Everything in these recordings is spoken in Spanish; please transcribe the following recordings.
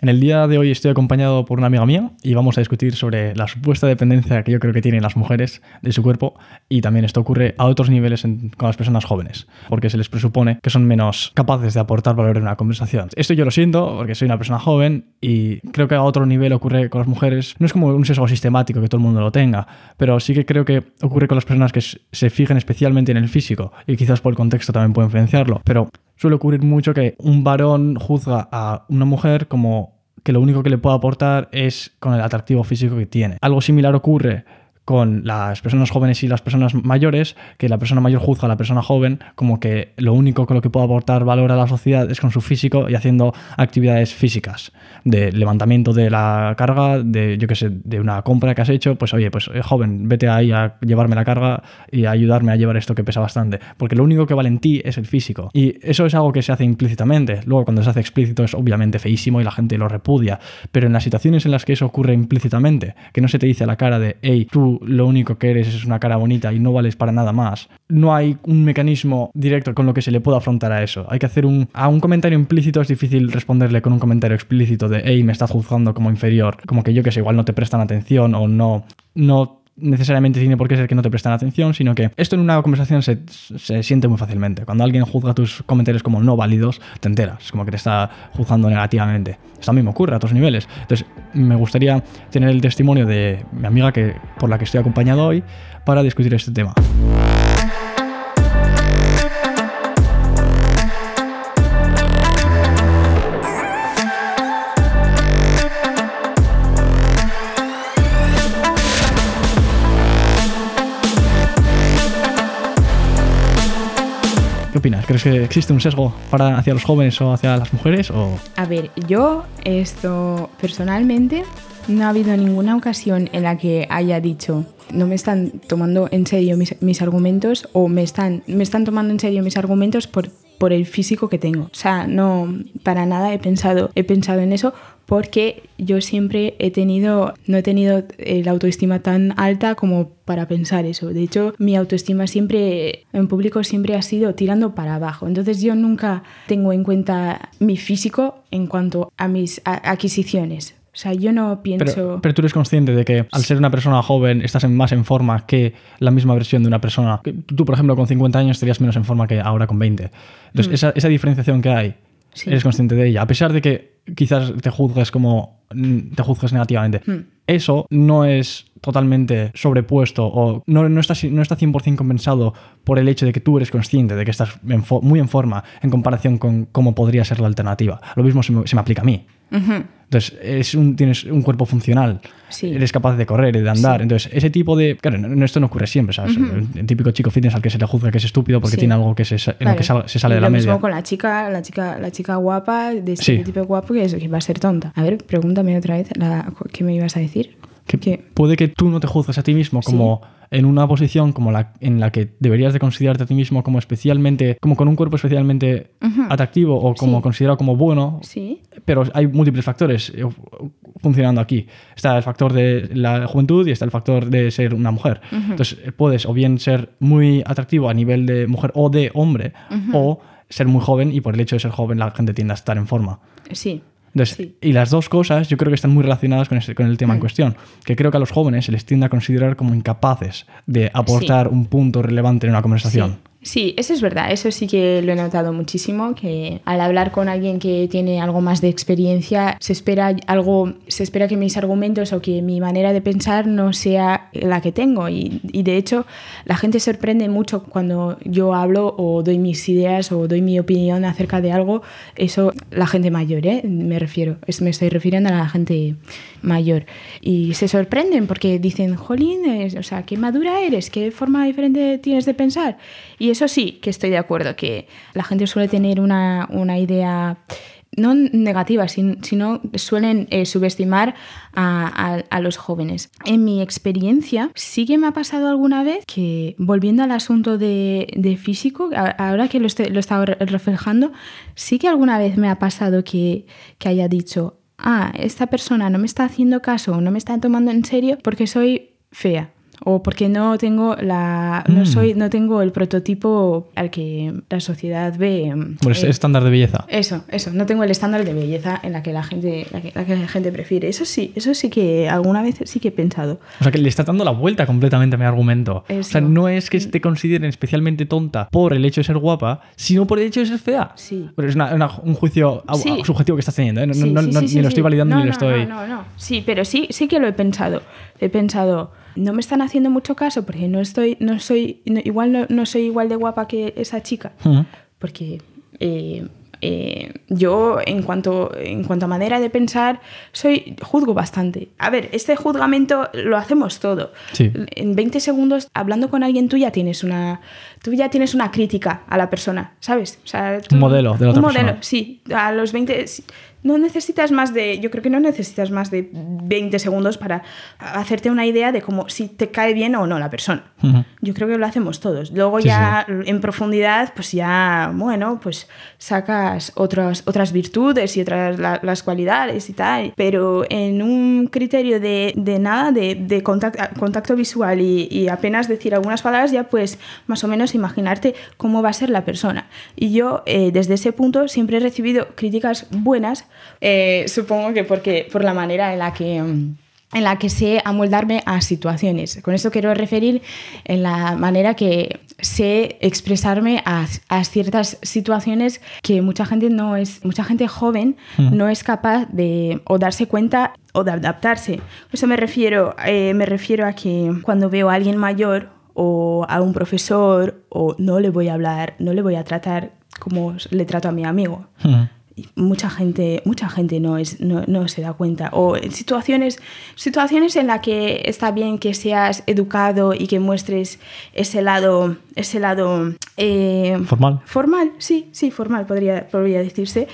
En el día de hoy estoy acompañado por una amiga mía y vamos a discutir sobre la supuesta dependencia que yo creo que tienen las mujeres de su cuerpo y también esto ocurre a otros niveles con las personas jóvenes, porque se les presupone que son menos capaces de aportar valor en una conversación. Esto yo lo siento porque soy una persona joven y creo que a otro nivel ocurre con las mujeres. No es como un sesgo sistemático que todo el mundo lo tenga, pero sí que creo que ocurre con las personas que se fijan especialmente en el físico y quizás por el contexto también puede influenciarlo, pero suele ocurrir mucho que un varón juzga a una mujer como que lo único que le puede aportar es con el atractivo físico que tiene. Algo similar ocurre con las personas jóvenes y las personas mayores, que la persona mayor juzga a la persona joven como que lo único con lo que puede aportar valor a la sociedad es con su físico y haciendo actividades físicas, de levantamiento de la carga, de yo que sé, de una compra que has hecho, pues oye, pues eh, joven, vete ahí a llevarme la carga y a ayudarme a llevar esto que pesa bastante, porque lo único que vale en ti es el físico. Y eso es algo que se hace implícitamente. Luego cuando se hace explícito es obviamente feísimo y la gente lo repudia, pero en las situaciones en las que eso ocurre implícitamente, que no se te dice a la cara de, hey, tú lo único que eres es una cara bonita y no vales para nada más. No hay un mecanismo directo con lo que se le pueda afrontar a eso. Hay que hacer un... A un comentario implícito es difícil responderle con un comentario explícito de, hey, me estás juzgando como inferior. Como que yo que sé, igual no te prestan atención o no, no necesariamente tiene por qué ser que no te prestan atención, sino que esto en una conversación se, se, siente muy fácilmente. Cuando alguien juzga tus comentarios como no válidos, te enteras, como que te está juzgando negativamente. Esto mismo ocurre a otros niveles. Entonces, me gustaría tener el testimonio de mi amiga que, por la que estoy acompañado hoy para discutir este tema. ¿Qué opinas? ¿Crees que existe un sesgo para hacia los jóvenes o hacia las mujeres? O... A ver, yo esto personalmente no ha habido ninguna ocasión en la que haya dicho no me están tomando en serio mis, mis argumentos o me están, me están tomando en serio mis argumentos por, por el físico que tengo. O sea, no, para nada he pensado, he pensado en eso porque yo siempre he tenido, no he tenido la autoestima tan alta como para pensar eso. De hecho, mi autoestima siempre, en público, siempre ha sido tirando para abajo. Entonces yo nunca tengo en cuenta mi físico en cuanto a mis adquisiciones. O sea, yo no pienso... Pero, tú eres consciente de que al ser una persona joven estás más en forma que la misma versión de una persona. Tú, por ejemplo, con 50 años estarías menos en forma que ahora con 20. Entonces, mm. esa, esa diferenciación que hay, eres consciente de ella. A pesar de que quizás te juzgues como mm, te juzgues negativamente. Hmm. Eso no es totalmente sobrepuesto o no, no, está, no está 100% compensado por el hecho de que tú eres consciente de que estás muy en forma en comparación con cómo podría ser la alternativa. Lo mismo se me, se me aplica a mí. Entonces, es un, tienes un cuerpo funcional, eres capaz de correr y de andar. Entonces, ese tipo de. Claro, esto no ocurre siempre, ¿sabes? El, típico chico fitness al que se le juzga que es estúpido porque tiene algo que se, en lo que se sale de la media. Lo mismo con la chica, la chica, la chica guapa, de este tipo guapo, que, es, que va a ser tonta. A ver, pregúntame otra vez, la, ¿qué me ibas a decir? Que puede que tú no te juzgues a ti mismo como en una posición como la en la que deberías de considerarte a ti mismo como especialmente, como con un cuerpo especialmente atractivo o como considerado como bueno. Sí. Pero hay múltiples factores eh, funcionando aquí. Está el factor de la juventud y está el factor de ser una mujer. Entonces puedes o bien ser muy atractivo a nivel de mujer o de hombre o ser muy joven y por el hecho de ser joven la gente tiende a estar en forma. Sí. Y las dos cosas yo creo que están muy relacionadas con, con el tema en cuestión, que creo que a los jóvenes se les tiende a considerar como incapaces de aportar un punto relevante en una conversación. Sí, eso es verdad, eso sí que lo he notado muchísimo, que al hablar con alguien que tiene algo más de experiencia, se espera algo, se espera que mis argumentos o que mi manera de pensar no sea la que tengo. Y, de hecho, la gente sorprende mucho cuando yo hablo o doy mis ideas o doy mi opinión acerca de algo. Eso, la gente mayor, ¿eh? me refiero, me estoy refiriendo a la gente mayor. Y se sorprenden porque dicen, jolín, o sea, qué madura eres, qué forma diferente tienes de pensar. Y eso sí, que estoy de acuerdo, que la gente suele tener una, idea no negativa, sino suelen eh, subestimar a, los jóvenes. En mi experiencia, sí que me ha pasado alguna vez que, volviendo al asunto de, físico, ahora que lo, estoy, lo he reflejando, sí que alguna vez me ha pasado que, que haya dicho, ah, esta persona no me está haciendo caso no me está tomando en serio porque soy fea o porque no tengo la no Mm. soy no tengo el prototipo al que la sociedad ve Pues eh, estándar de belleza. eso, eso, no tengo el estándar de belleza en la que la gente, la que, la que la gente prefiere. Eso sí, eso sí que alguna vez sí que he pensado. O sea, que le está dando la vuelta completamente a mi argumento. O sea, Eso. no es que te consideren especialmente tonta por el hecho de ser guapa, sino por el hecho de ser fea. Sí. Pero es una- una- un juicio Sí. subjetivo que estás teniendo, ¿eh? No, Sí, no- sí, no- ni lo estoy validando No, ni lo estoy... No, no, no. Sí, pero sí, sí que lo he pensado. He pensado, no me están haciendo mucho caso porque no estoy, no soy, no- igual no, no soy igual de guapa que esa chica. Porque eh, eh, yo, en cuanto, en cuanto a manera de pensar, soy juzgo bastante. A ver, este juzgamiento lo hacemos todo. Sí. En 20 segundos, hablando con alguien, tú ya tienes una, tú ya tienes una crítica a la persona, ¿sabes? O sea, tú- Un modelo de la otra modelo, persona. sí. A los 20... No necesitas más de... Yo creo que no necesitas más de 20 segundos para hacerte una idea de cómo si te cae bien o no la persona. Yo creo que lo hacemos todos. Luego Sí, ya en profundidad, pues ya, bueno, pues sacas otras, otras virtudes y otras la- las cualidades y tal. Pero en un criterio de, de nada, de, de contacto, contacto visual y, y apenas decir algunas palabras, ya pues más o menos imaginarte cómo va a ser la persona. Y yo eh, desde ese punto siempre he recibido críticas buenas, eh, supongo que porque por la manera en la que... mm, en la que sé amoldarme a situaciones. Con esto quiero referir en la manera que sé expresarme a, a ciertas situaciones que mucha gente no es, mucha gente joven Mm. no es capaz de o darse cuenta o de adaptarse. Eso me refiero, eh, me refiero a que cuando veo a alguien mayor o a un profesor o no le voy a hablar, no le voy a tratar como le trato a mi amigo Ujú. Mucha gente mucha gente no es no, no se da cuenta o en situaciones situaciones en las que está bien que seas educado y que muestres ese lado ese lado eh, Formal. formal sí sí formal podría podría decirse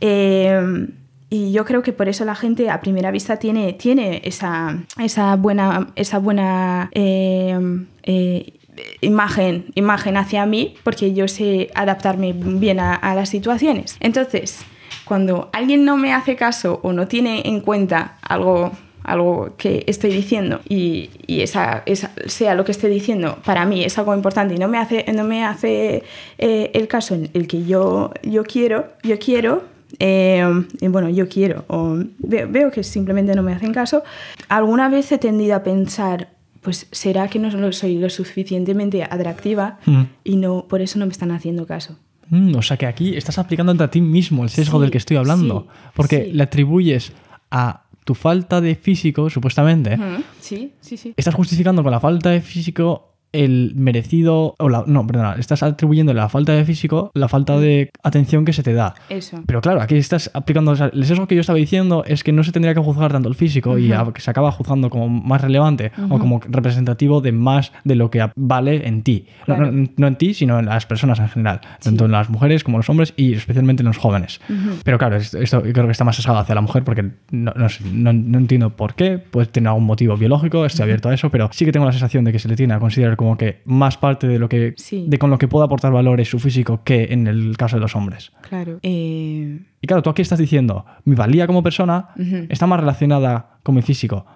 Eh, y yo creo que por eso la gente a primera vista tiene, tiene esa, esa buena, esa buena eh, eh, imagen, imagen hacia mí, porque yo sé adaptarme bien a, las situaciones. Entonces, cuando alguien no me hace caso o no tiene en cuenta algo algo que estoy diciendo y, y esa, esa- sea lo que esté diciendo para mí es algo importante y no me hace, no me hace eh, el caso en el que yo, yo quiero, yo quiero, eh, bueno, yo quiero, o veo que simplemente no me hacen caso, alguna vez he tendido a pensar, pues será que no soy lo suficientemente atractiva Mm. y no por eso no me están haciendo caso. Mm, o sea que aquí estás aplicando a ti mismo el sesgo Sí, del que estoy hablando. sí, porque sí. le atribuyes a tu falta de físico, supuestamente, Sí, sí, sí. estás justificando con la falta de físico el merecido. O la, no, perdona, estás atribuyendo la falta de físico la falta de atención que se te da. Eso. Pero claro, aquí estás aplicando. o sea, el sesgo que yo estaba diciendo es que no se tendría que juzgar tanto el físico y a- que se acaba juzgando como más relevante o como representativo de más de lo que vale en ti. No- Claro. No, no en ti, sino en las personas en general. Tanto en las mujeres como en los hombres y especialmente en los jóvenes. Pero claro, esto, creo que está más sesgado hacia la mujer porque no, no entiendo por qué. Puede tener algún motivo biológico, estoy abierto a eso, pero sí que tengo la sensación de que se le tiene a considerar como que más parte de lo que. Sí. de con lo que puede aportar valor es su físico que en el caso de los hombres. Claro. Eh, Y claro, tú aquí estás diciendo, mi valía como persona está más relacionada con mi físico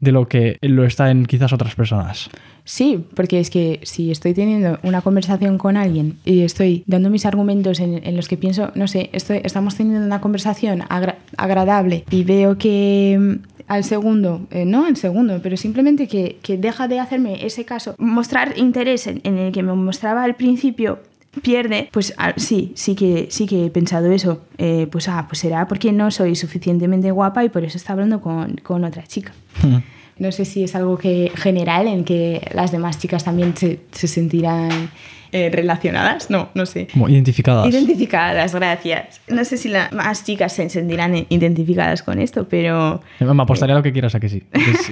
de lo que lo está en quizás otras personas. Sí, porque es que si estoy teniendo una conversación con alguien y estoy dando mis argumentos en, en los que pienso, no sé, estoy, estamos teniendo una conversación agra- agradable y veo que al segundo, eh, no al segundo, pero simplemente que, que deja de hacerme ese caso, mostrar interés en, en el que me mostraba al principio pierde, pues ah, sí, sí que, sí que he pensado eso. Eh, pues ah, pues será porque no soy suficientemente guapa y por eso está hablando con, con otra chica. No sé si es algo que general en que las demás chicas también se, se sentirán eh, relacionadas. No, no sé. Como identificadas. Identificadas, gracias. No sé si las más chicas se sentirán identificadas con esto, pero Me apostaría lo que quieras a que sí.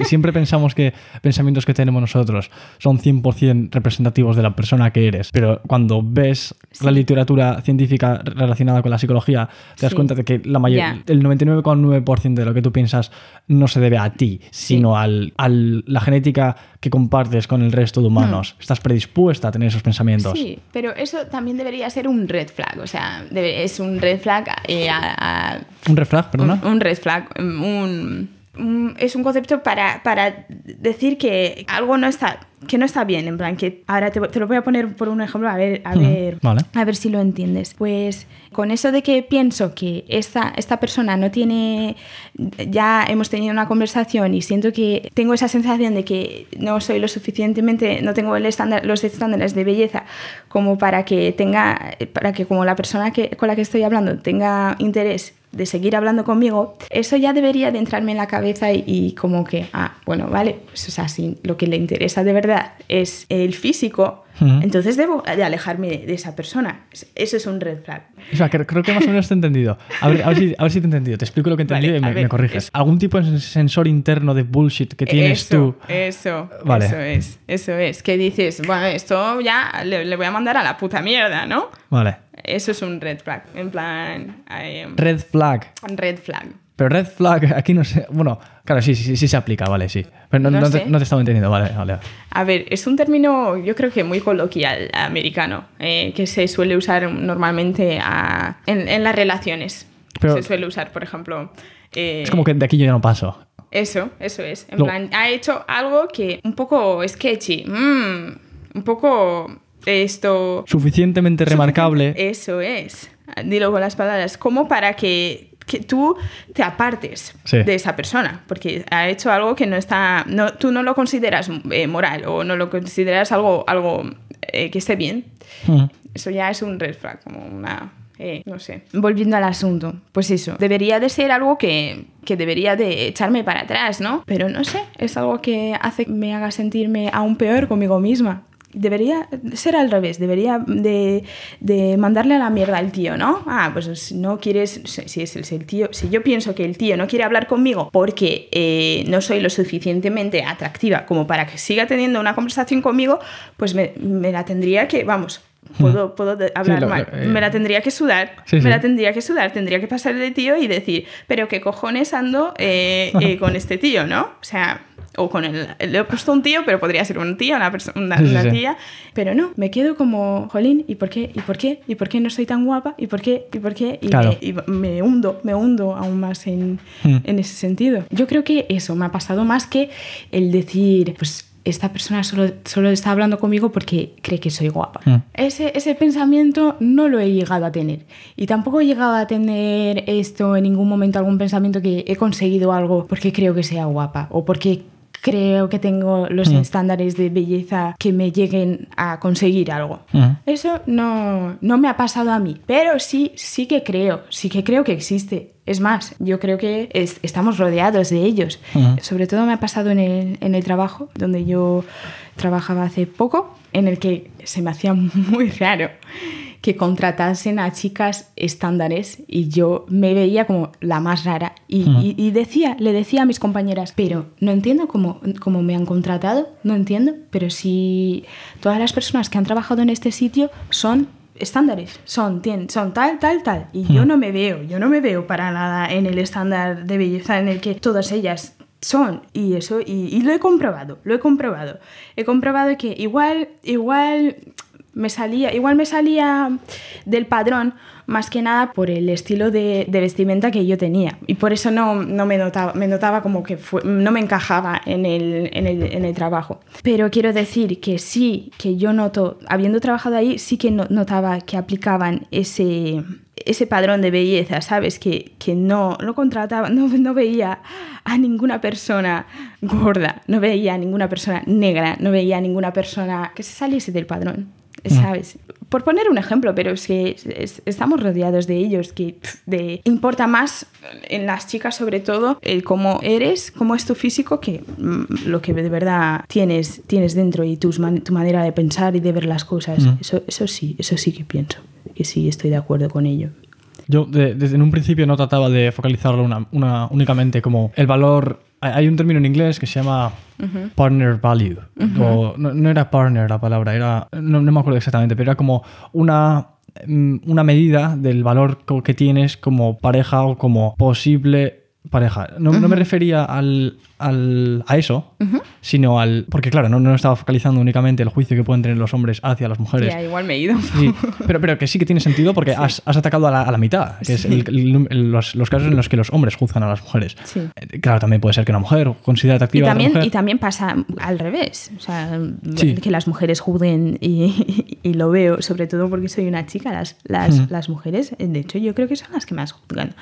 Siempre pensamos que pensamientos que tenemos nosotros son 100% representativos de la persona que eres, pero cuando ves la literatura científica relacionada con la psicología, te das Sí. cuenta de que la mayor, Ya. el 99,9% de lo que tú piensas no se debe a ti, sino al, al- la genética que compartes con el resto de humanos. Estás predispuesta a tener esos pensamientos. Sí, pero eso también debería ser un red flag. O sea, debe- es un red flag eh, a- a- ¿Un refrag, perdona? Un, un red flag, un, mm, es un concepto para, para decir que algo no está que no está bien, en plan, que ahora te, te lo voy a poner por un ejemplo, a ver, a, ver, vale. a ver si lo entiendes. Pues con eso de que pienso que esta, esta persona no tiene, ya hemos tenido una conversación y siento que tengo esa sensación de que no soy lo suficientemente, no tengo el estándar, los estándares de belleza como para que tenga, para que como la persona que, con la que estoy hablando tenga interés de seguir hablando conmigo, eso ya debería de entrarme en la cabeza y, y como que, ah, bueno, vale, pues, o sea, si lo que le interesa de verdad es el físico, entonces debo de alejarme de, de esa persona. Eso es un red flag. O sea, creo, creo que más o menos te he entendido. A ver, a ver si, a ver si te he entendido. Te explico lo que he entendido Vale, y me, ver, me corriges. es- ¿Algún tipo de sensor interno de bullshit que tienes eso, tú? Eso, Vale. eso es, eso es. Que dices, bueno, esto ya le, le voy a mandar a la puta mierda, ¿no? Vale. Eso es un red flag. En plan, Red flag. red flag. Pero red flag, aquí no sé. Bueno, claro, sí, sí, sí, sí se aplica, vale, sí. Pero no, No no te, no te estaba entendiendo, vale, vale. A ver, es un término yo creo que muy coloquial americano, eh, que se suele usar normalmente a- en, en las relaciones. Pero- se suele usar, por ejemplo... eh, Es como que de aquí yo ya no paso. Eso, eso es. En Lo- plan, ha hecho algo que un poco sketchy, mm, un poco esto... Suficientemente remarcable. Eso es. Dilo con las palabras. Como para que, que tú te apartes Sí. de esa persona. Porque ha hecho algo que no está. No, tú no lo consideras eh, moral o no lo consideras algo, algo eh, que esté bien. Mm. Eso ya es un red flag, como una. eh, no sé. Volviendo al asunto, pues eso. Debería de ser algo que, que debería de echarme para atrás, ¿no? Pero no sé, es algo que hace que me haga sentirme aún peor conmigo misma. Debería ser al revés, debería de, de mandarle a la mierda al tío, ¿no? Ah, pues si no quieres, si es el, si el tío, si yo pienso que el tío no quiere hablar conmigo porque eh, no soy lo suficientemente atractiva como para que siga teniendo una conversación conmigo, pues me, me la tendría que, vamos, puedo, puedo de- hablar lo- mal, eh, me la tendría que sudar, Sí, me sí. la tendría que sudar, tendría que pasar de tío y decir, pero qué cojones ando eh, eh, con este tío, ¿no? O sea, o con el, le he puesto un tío, pero podría ser un tío, una, una, Sí, sí, una sí. tía, pero no, me quedo como, jolín, ¿y por qué? ¿Y por qué? ¿Y por qué no soy tan guapa? ¿Y por qué? ¿Y por qué? Y, Claro. me, y me hundo, me hundo aún más en, Hmm. en ese sentido. Yo creo que eso me ha pasado más que el decir, pues esta persona solo, solo está hablando conmigo porque cree que soy guapa. Mm. Ese, ese pensamiento no lo he llegado a tener. Y tampoco he llegado a tener esto en ningún momento, algún pensamiento que he conseguido algo porque creo que sea guapa o porque creo que tengo los Mm. estándares de belleza que me lleguen a conseguir algo. Mm. Eso no, no me ha pasado a mí, pero sí, sí que creo, sí que creo que existe. Es más, yo creo que es- estamos rodeados de ellos. Ujú. Sobre todo me ha pasado en el, en el trabajo, donde yo trabajaba hace poco, en el que se me hacía muy raro que contratasen a chicas estándares y yo me veía como la más rara y, Ujú. y- y decía, le decía a mis compañeras, pero no entiendo cómo, cómo me han contratado, no entiendo, pero si todas las personas que han trabajado en este sitio son estándares, son, tienen, son tal, tal, tal, y yo no me veo, yo no me veo para nada en el estándar de belleza en el que todas ellas son. Y eso y, y lo he comprobado lo he comprobado. He comprobado que igual igual me salía igual me salía del padrón más que nada por el estilo de, de vestimenta que yo tenía. Y por eso no, no me notaba me notaba como que fue- no me encajaba en el, en, el, en el trabajo. Pero quiero decir que sí que yo noto habiendo trabajado ahí sí que no- notaba que aplicaban ese ese padrón de belleza, ¿sabes? Que, que no lo contrataba, no, no veía a ninguna persona gorda, no veía a ninguna persona negra, no veía a ninguna persona que se saliese del padrón, ¿sabes? Por poner un ejemplo, pero es que es- estamos rodeados de ellos, que de, importa más en las chicas sobre todo el cómo eres, cómo es tu físico, que mm, lo que de verdad tienes, tienes dentro y tus man- tu manera de pensar y de ver las cosas. Mm. Eso, eso sí, eso sí que pienso, que sí estoy de acuerdo con ello. Yo de- desde en un principio no trataba de focalizarlo una, una- únicamente como el valor. Hay un término en inglés que se llama partner value. o, no, no era partner la palabra, era. No, no me acuerdo exactamente, pero era como una, mm, una medida del valor que tienes como pareja o como posible pareja. No, no me refería al, al- a eso, sino al... Porque claro, no, no estaba focalizando únicamente el juicio que pueden tener los hombres hacia las mujeres. Ya, igual me he ido. Sí, pero, pero que sí que tiene sentido porque has, has atacado a la, a la mitad, que es el- el- el- los, los casos en los que los hombres juzgan a las mujeres. Eh, Claro, también puede ser que una mujer considere Y atractiva a otra también, mujer. y también pasa al revés. O sea, que las mujeres juzguen y, y lo veo, sobre todo porque soy una chica. Las, las, las mujeres, de hecho, yo creo que son las que más juzgan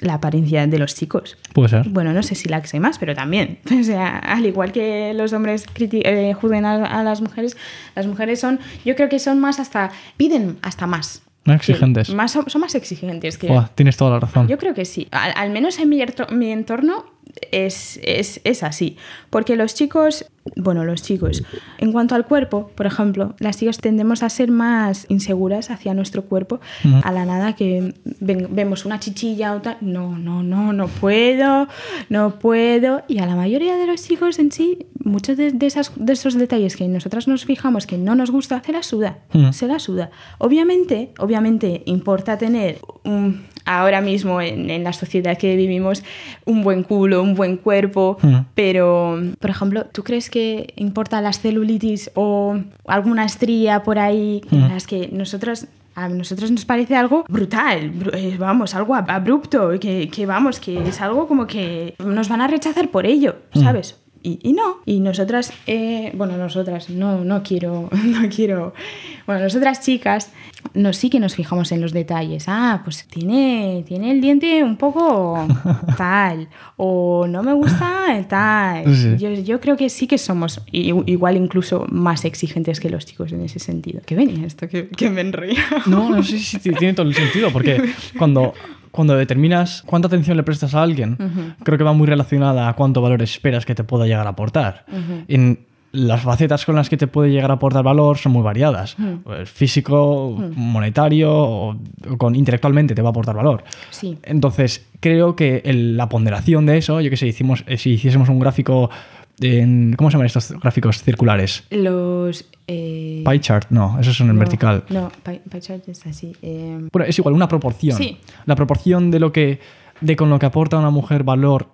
la apariencia de los chicos. Puede ser. Bueno, no sé si la que sé más, pero también. O sea, al igual que los hombres eh, juzguen a, a las mujeres, las mujeres son, yo creo que son más hasta, piden hasta más. Más exigentes. Sí, más, son, más exigentes que... Tienes toda la razón. Yo creo que sí. Al, al menos en mi, mi entorno es, es, es así. Porque los chicos, bueno, los chicos, en cuanto al cuerpo, por ejemplo, las chicas tendemos a ser más inseguras hacia nuestro cuerpo. Ujú. A la nada que ven- vemos una chichilla o tal, no, no, no, no puedo, no puedo. Y a la mayoría de los chicos en sí, muchos de, de esas, de esos detalles que nosotras nos fijamos que no nos gusta, se la suda, Ujú. se la suda. Obviamente, obviamente importa tener un- ahora mismo en, en la sociedad que vivimos un buen culo, un buen cuerpo, Ujú. pero, por ejemplo, ¿tú crees que importa la celulitis o alguna estría por ahí Ujú. las que nosotras... A nosotros nos parece algo brutal, bru- eh, vamos, algo ab- abrupto, que, que vamos, que es algo como que nos van a rechazar por ello, ¿sabes? Y, y no. Y nosotras, eh, bueno, nosotras, no, no quiero, no quiero. Bueno, nosotras chicas, nos sí que nos fijamos en los detalles. Ah, pues tiene, tiene el diente un poco tal. O no me gusta tal. Sí. Yo, yo creo que sí que somos igual incluso más exigentes que los chicos en ese sentido. ¿Qué venía esto? Que, me enrolla. No, no sé si tiene todo el sentido, porque cuando, cuando determinas cuánta atención le prestas a alguien, creo que va muy relacionada a cuánto valor esperas que te pueda llegar a aportar. En las facetas con las que te puede llegar a aportar valor son muy variadas. Pues Físico, monetario, o, con intelectualmente te va a aportar valor. Sí. Entonces, creo que el- la ponderación de eso, yo que sé, hicimos, eh, si hiciésemos un gráfico en... ¿Cómo se llaman estos gráficos circulares? Los. eh, Pie chart, no, esos son en no, vertical. No, pie, pie chart es así. eh, Bueno, es igual, una proporción. Sí. La proporción de lo que. de con lo que aporta una mujer valor.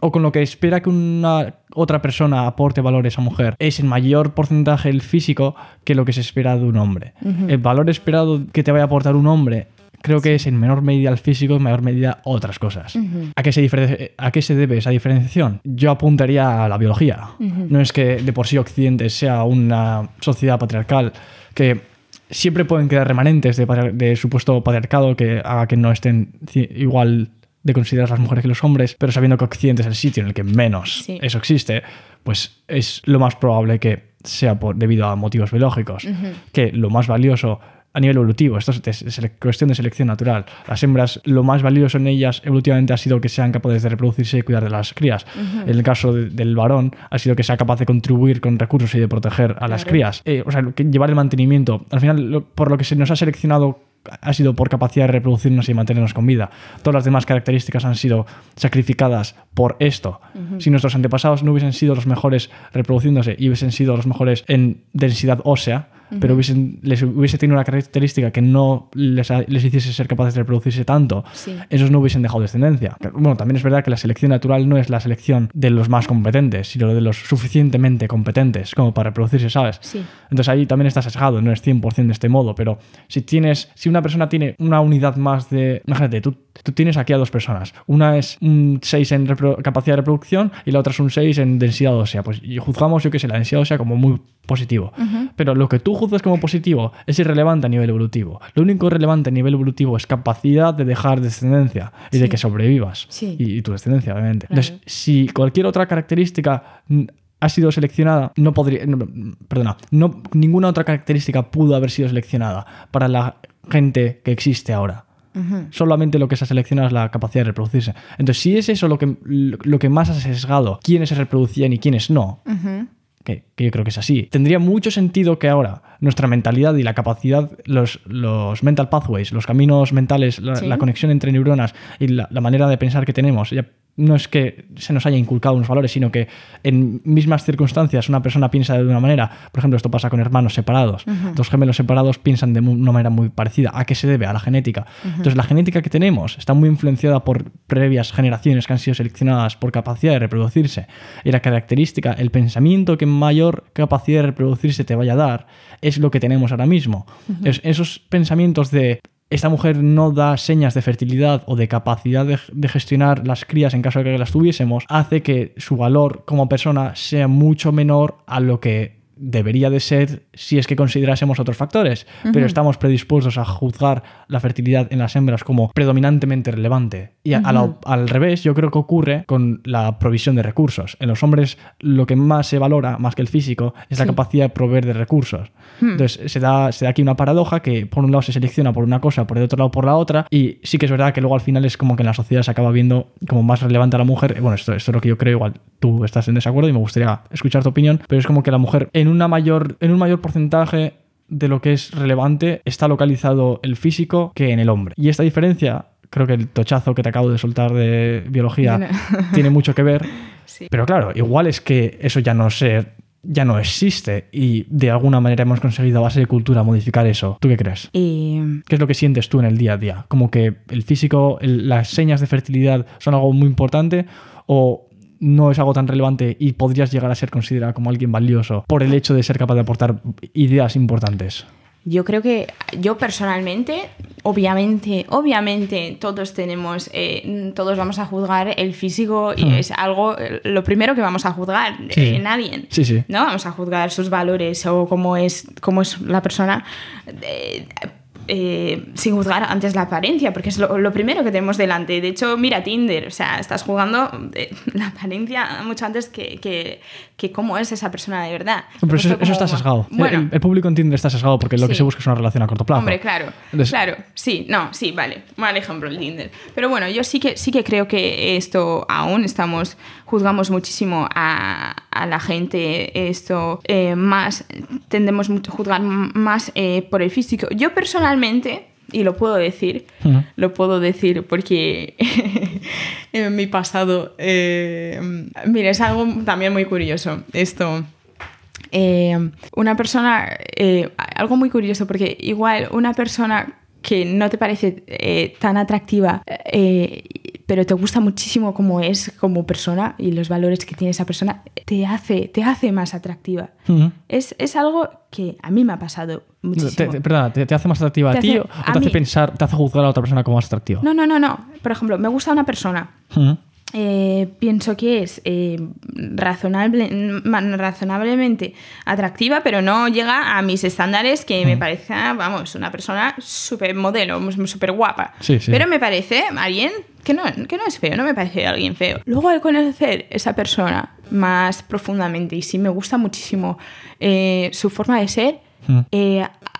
O con lo que espera que una otra persona aporte valor a esa mujer es en mayor porcentaje el físico que lo que se espera de un hombre. El valor esperado que te vaya a aportar un hombre creo que es en menor medida el físico, en mayor medida otras cosas. ¿A, qué se ¿A qué se debe esa diferenciación? Yo apuntaría a la biología. No es que de por sí Occidente sea una sociedad patriarcal que siempre pueden quedar remanentes de, supuesto patriarcado que haga que no estén igual de considerar las mujeres que los hombres, pero sabiendo que Occidente es el sitio en el que menos Sí. eso existe, pues es lo más probable que sea por, debido a motivos biológicos, que lo más valioso a nivel evolutivo, esto es, cuestión de selección natural. Las hembras, lo más valioso en ellas evolutivamente ha sido que sean capaces de reproducirse y cuidar de las crías. En el caso de- del varón, ha sido que sea capaz de contribuir con recursos y de proteger a las crías. Eh, o sea, que llevar el mantenimiento. Al final, lo- por lo que se nos ha seleccionado ha sido por capacidad de reproducirnos y mantenernos con vida. Todas las demás características han sido sacrificadas por esto. Si nuestros antepasados no hubiesen sido los mejores reproduciéndose y hubiesen sido los mejores en densidad ósea, pero hubiesen, les hubiese tenido una característica que no les, ha- les hiciese ser capaces de reproducirse tanto, Sí. esos no hubiesen dejado descendencia. Bueno, también es verdad que la selección natural no es la selección de los más competentes, sino de los suficientemente competentes como para reproducirse, ¿sabes? Sí. Entonces ahí también está sesgado, no es 100% de este modo, pero si tienes, si una persona tiene una unidad más de, imagínate, tú, tú tienes aquí a dos personas, una es un 6 en capacidad de reproducción y la otra es un 6 en densidad ósea, pues y juzgamos, yo que sé, la densidad ósea como muy positivo, pero lo que tú juzgas como positivo es irrelevante a nivel evolutivo. Lo único relevante a nivel evolutivo es capacidad de dejar descendencia y de Sí. que sobrevivas. Sí. Y, y tu descendencia, obviamente. Claro. Entonces, si cualquier otra característica ha sido seleccionada, no podría, no, perdona, no, ninguna otra característica pudo haber sido seleccionada para la gente que existe ahora. Solamente lo que se ha seleccionado es la capacidad de reproducirse. Entonces, si es eso lo que, lo que más ha sesgado quiénes se reproducían y quiénes no, Ujú. Que, que yo creo que es así. Tendría mucho sentido que ahora nuestra mentalidad y la capacidad, los, los mental pathways, los caminos mentales, la, Sí. la conexión entre neuronas y la, la manera de pensar que tenemos, ya no es que se nos haya inculcado unos valores, sino que en mismas circunstancias una persona piensa de una manera, por ejemplo, esto pasa con hermanos separados, dos gemelos separados piensan de una manera muy parecida. ¿A qué se debe? A la genética. Entonces, la genética que tenemos está muy influenciada por previas generaciones que han sido seleccionadas por capacidad de reproducirse. Y la característica, el pensamiento que mayor capacidad de reproducirse te vaya a dar, es lo que tenemos ahora mismo. esos pensamientos de esta mujer no da señas de fertilidad o de capacidad de, gestionar las crías en caso de que las tuviésemos, hace que su valor como persona sea mucho menor a lo que debería de ser si es que considerásemos otros factores, pero estamos predispuestos a juzgar la fertilidad en las hembras como predominantemente relevante. Y al revés, yo creo que ocurre con la provisión de recursos. En los hombres lo que más se valora, más que el físico, es la capacidad de proveer de recursos. Hmm. Entonces se da, se da aquí una paradoja que por un lado se selecciona por una cosa, por el otro lado por la otra, y sí que es verdad que luego al final es como que en la sociedad se acaba viendo como más relevante a la mujer. Bueno, esto, esto es lo que yo creo, igual tú estás en desacuerdo y me gustaría escuchar tu opinión, pero es como que la mujer en una mayor, en un mayor porcentaje de lo que es relevante está localizado el físico que en el hombre. Y esta diferencia, creo que el tochazo que te acabo de soltar de biología tiene mucho que ver. Pero claro, igual es que eso ya no sé ya no existe y de alguna manera hemos conseguido a base de cultura modificar eso. ¿Tú qué crees? ¿Qué es lo que sientes tú en el día a día? ¿Como que el físico, las señas de fertilidad son algo muy importante o no es algo tan relevante y podrías llegar a ser considerado como alguien valioso por el hecho de ser capaz de aportar ideas importantes? Yo creo que yo personalmente, obviamente, obviamente todos tenemos, eh, todos vamos a juzgar el físico y hmm. es algo, lo primero que vamos a juzgar en alguien. Sí, sí. ¿No? Vamos a juzgar sus valores o cómo es, cómo es la persona. Eh, eh, sin juzgar antes la apariencia, porque es lo, primero que tenemos delante. De hecho, mira Tinder, o sea, estás jugando la apariencia mucho antes que, que, que, cómo es esa persona de verdad. Pero eso, está sesgado. Bueno, el, público en Tinder está sesgado porque lo que se busca es una relación a corto plazo. Hombre, claro. Claro, sí, no, sí, vale. Mal ejemplo el Tinder. Pero bueno, yo sí que, sí que creo que esto aún estamos, juzgamos muchísimo a, a la gente, esto eh, más, tendemos mucho a juzgar más eh, por el físico. Yo personalmente y lo puedo decir, lo puedo decir porque en mi pasado, eh, mira, es algo también muy curioso. Esto, eh, una persona, eh, algo muy curioso porque igual una persona que no te parece tan atractiva, pero te gusta muchísimo cómo es como persona y los valores que tiene esa persona, te hace, te hace más atractiva. es, es, algo que a mí me ha pasado muchísimo. Te, perdona, te, hace más atractiva a ti o te hace pensar, te hace juzgar a otra persona como más atractiva? No, no, no, no. Por ejemplo, me gusta una persona. Eh, pienso que es eh, razonable, razonablemente atractiva, pero no llega a mis estándares que me parece, vamos, una persona súper modelo, súper guapa. Pero me parece alguien que no, que no es feo, no me parece alguien feo. Luego al conocer esa persona más profundamente y si me gusta muchísimo eh, su forma de ser,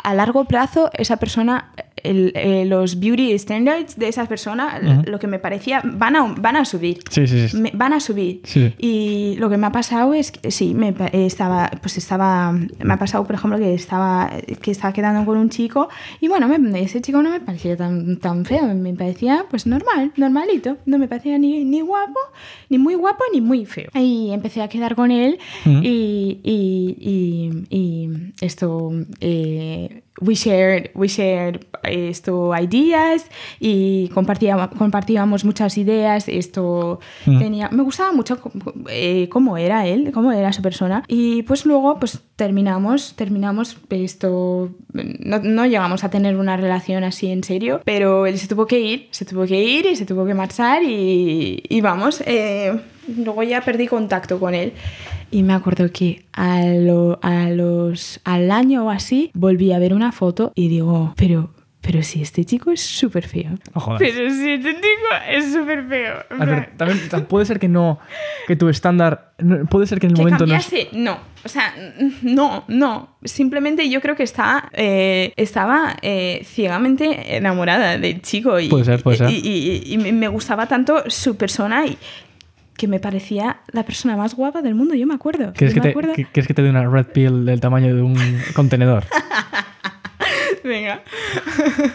a largo plazo esa persona eh, los beauty standards de esas personas, lo que me parecía, van a, van a subir. Sí, sí, sí. van a subir. Y lo que me ha pasado es que sí, me estaba, pues estaba, me ha pasado, por ejemplo, que estaba, que estaba quedando con un chico y bueno, ese chico no me parecía tan, tan feo, me parecía pues normal, normalito. No me parecía ni, ni guapo, ni muy guapo, ni muy feo. Y empecé a quedar con él y, y, y, esto... Eh, we shared, we shared esto, ideas y compartíamos, compartíamos muchas ideas. Esto mm. tenía, me gustaba mucho eh, cómo era él, cómo era su persona. Y pues luego pues terminamos, terminamos esto, no, no, llegamos a tener una relación así en serio, pero él se tuvo que ir, se tuvo que ir y se tuvo que marchar y, y vamos, eh, luego ya perdí contacto con él. Y me acuerdo que a, a los, al año o así volví a ver una foto y digo, pero pero si este chico es súper feo. pero si este chico es súper feo. también puede ser que no, que tu estándar, puede ser que en el momento no, no. O sea, no, no. Simplemente yo creo que eh, estaba eh, ciegamente enamorada del chico. Y, puede ser, puede ser. Y, y, me gustaba tanto su persona y, que me parecía la persona más guapa del mundo, yo me acuerdo. ¿Quieres, que, te, ¿quieres que te dé una red pill del tamaño de un contenedor? Venga.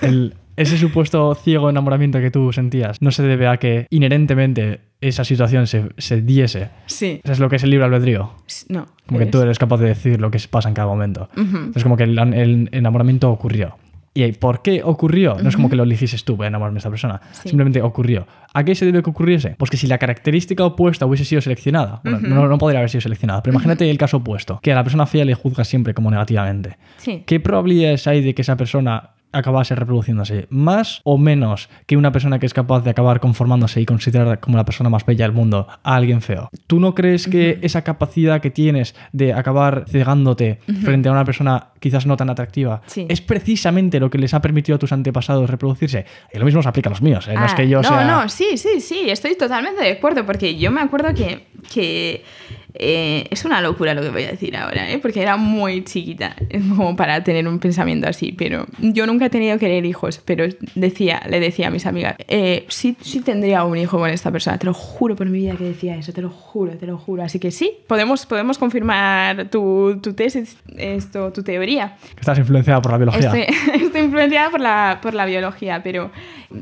El, ese supuesto ciego enamoramiento que tú sentías no se debe a que inherentemente esa situación se, se diese. Sí. Eso es lo que es el libre albedrío. No. Como que tú eres capaz de decir lo que pasa en cada momento. Ujú. Es como que el, el enamoramiento ocurrió. ¿Y por qué ocurrió? No es como que lo elegiste tú, voy a enamorarme de esta persona. Sí. Simplemente ocurrió. ¿A qué se debe que ocurriese? Pues que si la característica opuesta hubiese sido seleccionada, bueno, no, no podría haber sido seleccionada, pero imagínate el caso opuesto, que a la persona fea le juzga siempre como negativamente. Sí. ¿Qué probabilidades hay de que esa persona acabase reproduciéndose? ¿Más o menos que una persona que es capaz de acabar conformándose y considerar como la persona más bella del mundo a alguien feo? ¿Tú no crees que esa capacidad que tienes de acabar cegándote frente a una persona quizás no tan atractiva Sí. es precisamente lo que les ha permitido a tus antepasados reproducirse? Y lo mismo se aplica a los míos, ¿eh? no es Ah, que yo no, sea... no, sí, sí, sí, estoy totalmente de acuerdo, porque yo me acuerdo que, que eh, es una locura lo que voy a decir ahora, ¿eh? porque era muy chiquita como para tener un pensamiento así, pero yo nunca he tenido que tener hijos, pero decía, le decía a mis amigas, eh, sí, sí tendría un hijo con esta persona, te lo juro por mi vida que decía eso, te lo juro, te lo juro, así que sí, podemos, podemos confirmar tu, tu tesis, esto, tu teoría. Estás influenciada por la biología. Estoy, estoy influenciada por la, por la biología, pero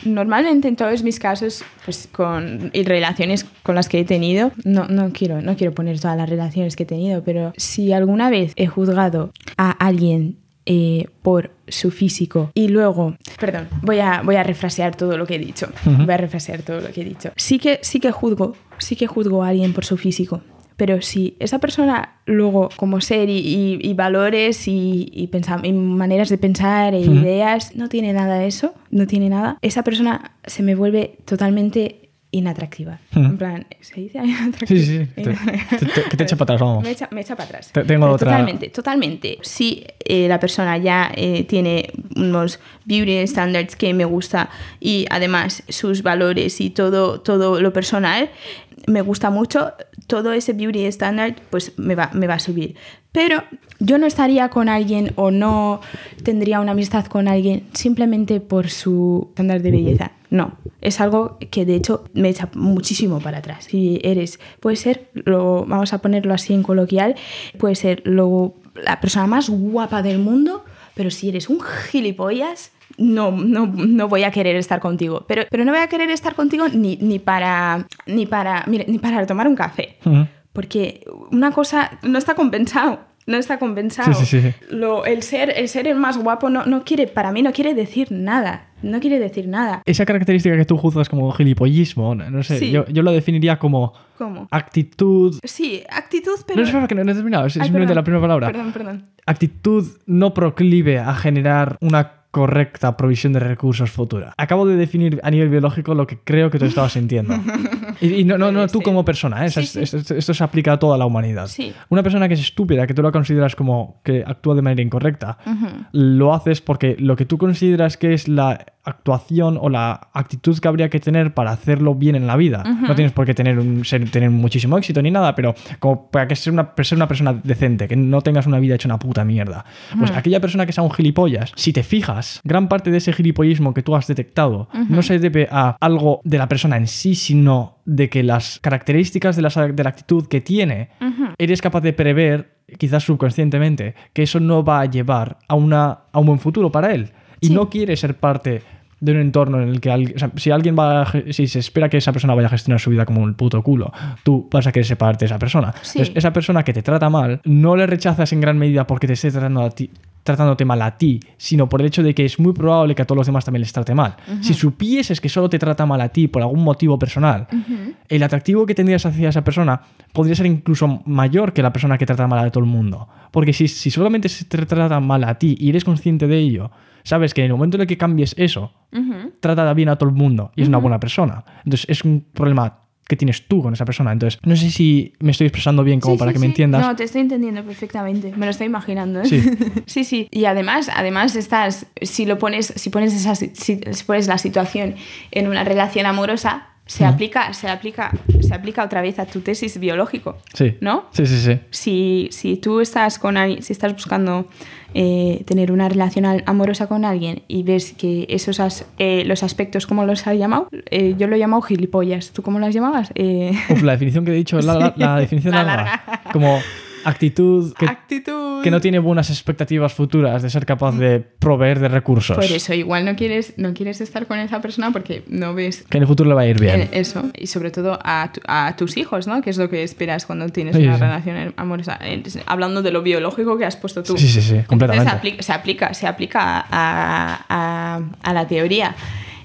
normalmente en todos mis casos, pues con y relaciones con las que he tenido, no, no, quiero, no quiero poner todas las relaciones que he tenido, pero si alguna vez he juzgado a alguien eh, por su físico y luego, perdón, voy a, voy a refrasear todo lo que he dicho, voy a refrasear todo lo que he dicho. Sí que, sí que juzgo, sí que juzgo a alguien por su físico, pero si esa persona luego, como ser y, y- y valores y, y, y maneras de pensar e ideas, no tiene nada de eso, no tiene nada, esa persona se me vuelve totalmente inatractiva. Ujú. En plan, ¿se dice inatractiva? Sí, sí, sí. Que te echa para atrás, vamos. Me echa, me echa para atrás. Te- tengo Pero otra- Totalmente, totalmente. Si eh, la persona ya eh, tiene unos beauty standards que me gusta y además sus valores y todo, todo lo personal me gusta mucho, todo ese beauty standard pues me va, me va a subir. Pero yo no estaría con alguien o no tendría una amistad con alguien simplemente por su estándar de belleza. No, es algo que de hecho me echa muchísimo para atrás. Si eres, puede ser, lo, vamos a ponerlo así en coloquial, puede ser lo, la persona más guapa del mundo, pero si eres un gilipollas, no, no, no voy a querer estar contigo. Pero, pero no voy a querer estar contigo ni, ni, para, ni, para, ni para tomar un café. Porque una cosa no está compensado. No está compensado. Sí, sí, sí. Lo- el, ser, el ser el más guapo no, no quiere, para mí no quiere decir nada. No quiere decir nada. Esa característica que tú juzgas como gilipollismo, no no sé, yo, yo lo definiría como ¿Cómo? actitud... Sí, actitud, pero. No, espera, que no no he terminado, es Ay, simplemente perdón, la primera palabra. Perdón, perdón. Actitud no proclive a generar una correcta provisión de recursos futura. Acabo de definir a nivel biológico lo que creo que tú estabas sintiendo. Y, y no, no, no tú como persona, ¿eh? Sí, Es- sí. es- Esto, esto se aplica a toda la humanidad. Sí. Una persona que es estúpida, que tú la consideras como que actúa de manera incorrecta, lo haces porque lo que tú consideras que es la actuación o la actitud que habría que tener para hacerlo bien en la vida. No tienes por qué tener, un, ser- tener muchísimo éxito ni nada, pero como para que ser una, ser una persona decente, que no tengas una vida hecha una puta mierda. Pues aquella persona que sea un gilipollas, si te fijas, gran parte de ese gilipollismo que tú has detectado no se debe a algo de la persona en sí, sino de que las características de, las- de la actitud que tiene, eres capaz de prever, quizás subconscientemente, que eso no va a llevar a, una, a un buen futuro para él. Y Sí. no quiere ser parte de un entorno en el que alguien, o sea, si alguien va a si se espera que esa persona vaya a gestionar su vida como un puto culo, tú vas a querer ser parte de esa persona. Sí. Entonces, esa persona que te trata mal, no le rechazas en gran medida porque te esté tratando a ti tratándote mal a ti, sino por el hecho de que es muy probable que a todos los demás también les trate mal. Si supieses que solo te trata mal a ti por algún motivo personal, el atractivo que tendrías hacia esa persona podría ser incluso mayor que la persona que trata mal a todo el mundo. Porque si, si solamente se te trata mal a ti y eres consciente de ello, sabes que en el momento en el que cambies eso, trata bien a todo el mundo y es una buena persona. Entonces es un problema que tienes tú con esa persona. Entonces, no sé si me estoy expresando bien como Sí, para sí, que me sí. entiendas. No, te estoy entendiendo perfectamente. Me lo estoy imaginando. ¿eh? Sí. sí, sí. Y además, además estás, si lo pones, si pones esa, si, si pones la situación en una relación amorosa, se aplica, se aplica, se aplica otra vez a tu tesis biológico. Sí. ¿No? Sí, sí, sí. Si, si tú estás con si estás buscando eh, tener una relación amorosa con alguien y ves que esos as- eh, los aspectos, ¿cómo los has llamado? Eh, yo lo he llamado gilipollas. ¿Tú cómo las llamabas? Eh, Uf, la definición que he dicho es la, la- la definición La larga. larga. Como actitud que, Actitud. que no tiene buenas expectativas futuras de ser capaz de proveer de recursos. Por eso, igual no quieres, no quieres estar con esa persona porque no ves Que en el futuro le va a ir bien. eh, eso. Y sobre todo a, tu- a tus hijos, ¿no? Que es lo que esperas cuando tienes Sí, una sí. relación amorosa. Eh, Hablando de lo biológico que has puesto tú. Sí, sí, sí, completamente. Se aplica, se aplica, se aplica a, a- a la teoría.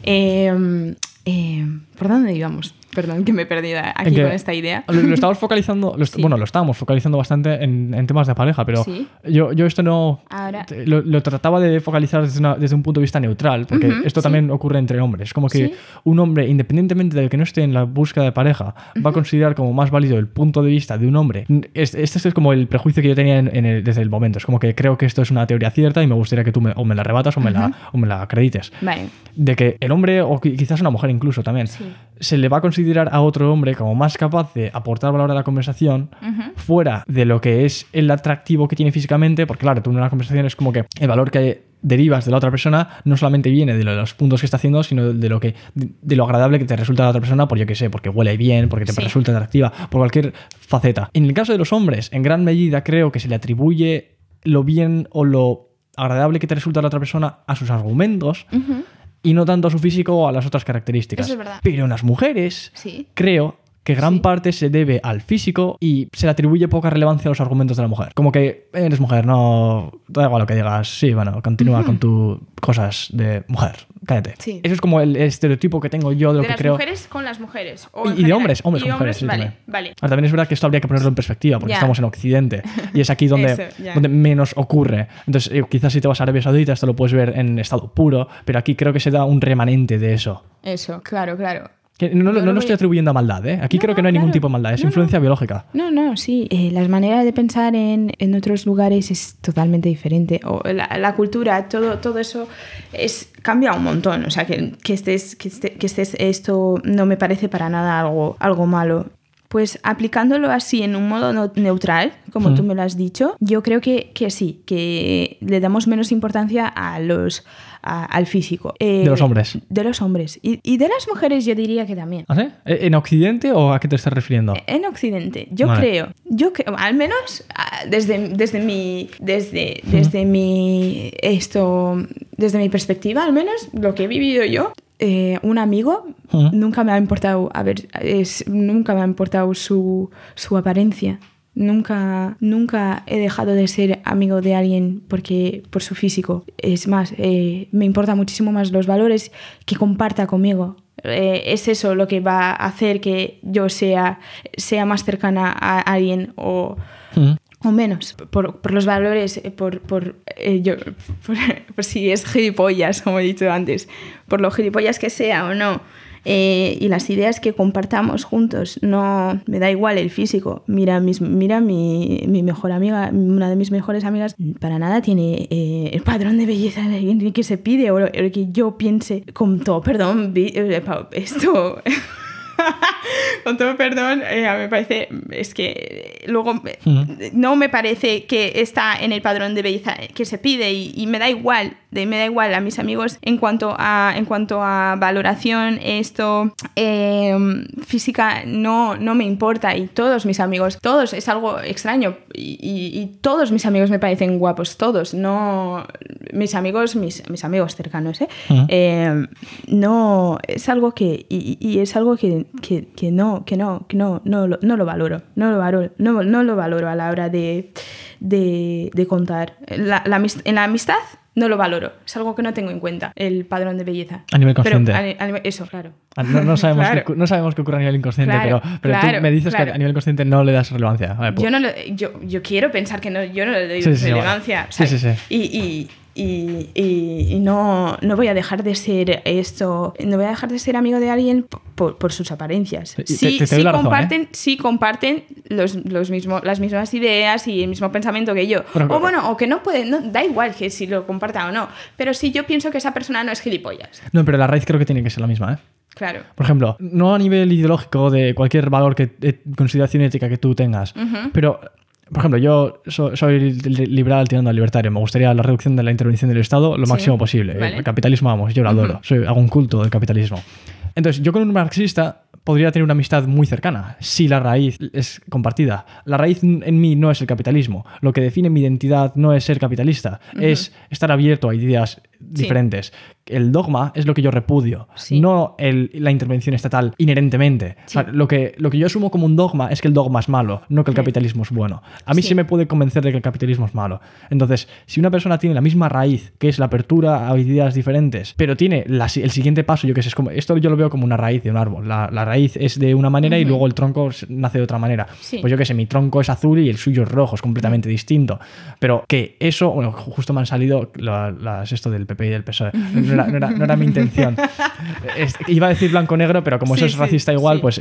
Eh, eh, ¿Por dónde íbamos? Perdón, que me he perdido aquí que con esta idea. Lo, lo estamos focalizando, lo Sí. bueno, lo estábamos focalizando bastante en, en temas de pareja, pero Sí. yo, yo esto no Ahora- lo, lo trataba de focalizar desde, una- desde un punto de vista neutral, porque Ujú, esto sí. también ocurre entre hombres. Como que un hombre, independientemente de que no esté en la búsqueda de pareja, va a considerar como más válido el punto de vista de un hombre. Es- Este es como el prejuicio que yo tenía en- en el- desde el momento. Es como que creo que esto es una teoría cierta y me gustaría que tú me, o me la rebatas o me, la, o me la acredites Vale. de que el hombre, o qui- quizás una mujer incluso también, Sí. Se le va a considerar a otro hombre como más capaz de aportar valor a la conversación fuera de lo que es el atractivo que tiene físicamente, porque claro, tú en una conversación es como que el valor que derivas de la otra persona no solamente viene de los puntos que está haciendo, sino de lo que de lo agradable que te resulta a la otra persona, por yo que sé, porque huele bien, porque te Sí. resulta atractiva, por cualquier faceta. En el caso de los hombres, en gran medida creo que se le atribuye lo bien o lo agradable que te resulta a la otra persona a sus argumentos. Y no tanto a su físico o a las otras características. Eso es verdad. Pero en las mujeres, Sí. creo que gran Sí. parte se debe al físico y se le atribuye poca relevancia a los argumentos de la mujer. Como que eres mujer, no da igual lo que digas. Sí, bueno, continúa con tus cosas de mujer. Cállate. Sí. Eso es como el estereotipo que tengo yo de lo De que las creo. mujeres con las mujeres. o Y- y de hombres, hombres Y con mujeres, sí, vale, también. vale. Ahora, también es verdad que esto habría que ponerlo en perspectiva, porque Ya. estamos en Occidente y es aquí donde, Eso, ya. donde menos ocurre. Entonces, eh, quizás si te vas a Arabia Saudita, esto lo puedes ver en estado puro, pero aquí creo que se da un remanente de eso. Eso, claro, claro. Que no, no- no lo estoy atribuyendo a maldad, ¿eh? Aquí No, creo que no, hay ningún claro. tipo de maldad, es influencia biológica. No, no, sí. eh, las maneras de pensar en, en otros lugares es totalmente diferente. O la, la cultura, todo, todo eso es, cambia un montón. O sea, que, que, estés, que, esté- que estés esto no me parece para nada algo, algo malo. Pues aplicándolo así en un modo neutral, como Mm. tú me lo has dicho, yo creo que, que sí, que le damos menos importancia a los, a- al físico. Eh, De los hombres. De los hombres. Y, y de las mujeres yo diría que también. ¿Ah, sí? ¿E- ¿En Occidente o a qué te estás refiriendo? En Occidente, yo Vale. creo, yo creo, al menos ah, desde, desde mi, desde, desde mi, esto, desde mi perspectiva, al menos lo que he vivido yo, eh, un amigo nunca me ha importado, a ver, es- nunca me ha importado su, su apariencia. Nunca, nunca he dejado de ser amigo de alguien porque por su físico. Es más, eh, me importa muchísimo más los valores que comparta conmigo. Eh, es eso lo que va a hacer que yo sea, sea más cercana a alguien o, Mm. o menos. Por, por los valores, eh, por, por, eh, yo, por, por si es gilipollas, como he dicho antes, por lo gilipollas que sea o no. Eh, y las ideas que compartamos juntos, no me da igual el físico. Mira, mis, mira mi, mi mejor amiga, una de mis mejores amigas, para nada tiene eh, el padrón de belleza que se pide o que yo piense. Con todo, perdón, eh, esto. Con todo perdón, eh, me parece, es que luego eh, no me parece que está en el padrón de belleza que se pide y, y me da igual, de, me da igual a mis amigos en cuanto a, en cuanto a valoración, esto, eh, física, no, no me importa y todos mis amigos, todos, es algo extraño y, y- y todos mis amigos me parecen guapos, todos, no, mis amigos, mis, mis amigos cercanos, ¿eh? Eh, no es algo que y, y es algo que, que- que no que no que no no lo, no lo valoro no lo valoro no, no lo valoro a la hora de, de, de contar. La- la en la amistad no lo valoro es algo que no tengo en cuenta el padrón de belleza A nivel Pero consciente. a a eso claro Ah, No, no sabemos Claro. no sabemos qué ocurre a nivel inconsciente, Claro, pero, pero claro, tú me dices que a nivel consciente no le das relevancia. Vale, pues- yo no lo- yo, yo quiero pensar que no yo no le doy Sí, sí, sí, relevancia. Sí, sí, sí. y, y, y, y- y no, no voy a dejar de ser esto no voy a dejar de ser amigo de alguien por, por sus apariencias. Te- sí, te- te doy sí razón, ¿eh? comparten sí comparten los, los mismos, las mismas ideas y el mismo pensamiento que yo. O bueno o que no pueden no, da igual que si lo comparta o no pero si yo pienso que esa persona no es gilipollas. No, pero la raíz creo que tiene que ser la misma, ¿eh? claro. Por ejemplo, no a nivel ideológico de cualquier valor que eh, consideración ética que tú tengas, pero por ejemplo, yo so- soy li- liberal tirando al libertario. Me gustaría la reducción de la intervención del Estado lo Sí, máximo posible. vale. El capitalismo, vamos, yo lo adoro. Soy, hago un culto del capitalismo. Entonces, yo con un marxista podría tener una amistad muy cercana si la raíz es compartida. La raíz en mí no es el capitalismo. Lo que define mi identidad no es ser capitalista, es estar abierto a ideas diferentes. El dogma es lo que yo repudio, no la intervención estatal inherentemente. lo, que, lo que yo asumo como un dogma es que el dogma es malo, no que el capitalismo es bueno. A mí sí. me puede convencer de que el capitalismo es malo. Entonces, si una persona tiene la misma raíz, que es la apertura a ideas diferentes, pero tiene el siguiente paso, yo que sé, es como, esto yo lo veo como una raíz de un árbol. La, raíz es de una manera y luego el tronco nace de otra manera. Pues yo que sé, mi tronco es azul y el suyo es rojo, es completamente distinto. Pero que eso, bueno, justo me han salido las, esto del PP y del PSOE. No era, mi intención. iba a decir blanco-negro, pero como eso es racista igual, pues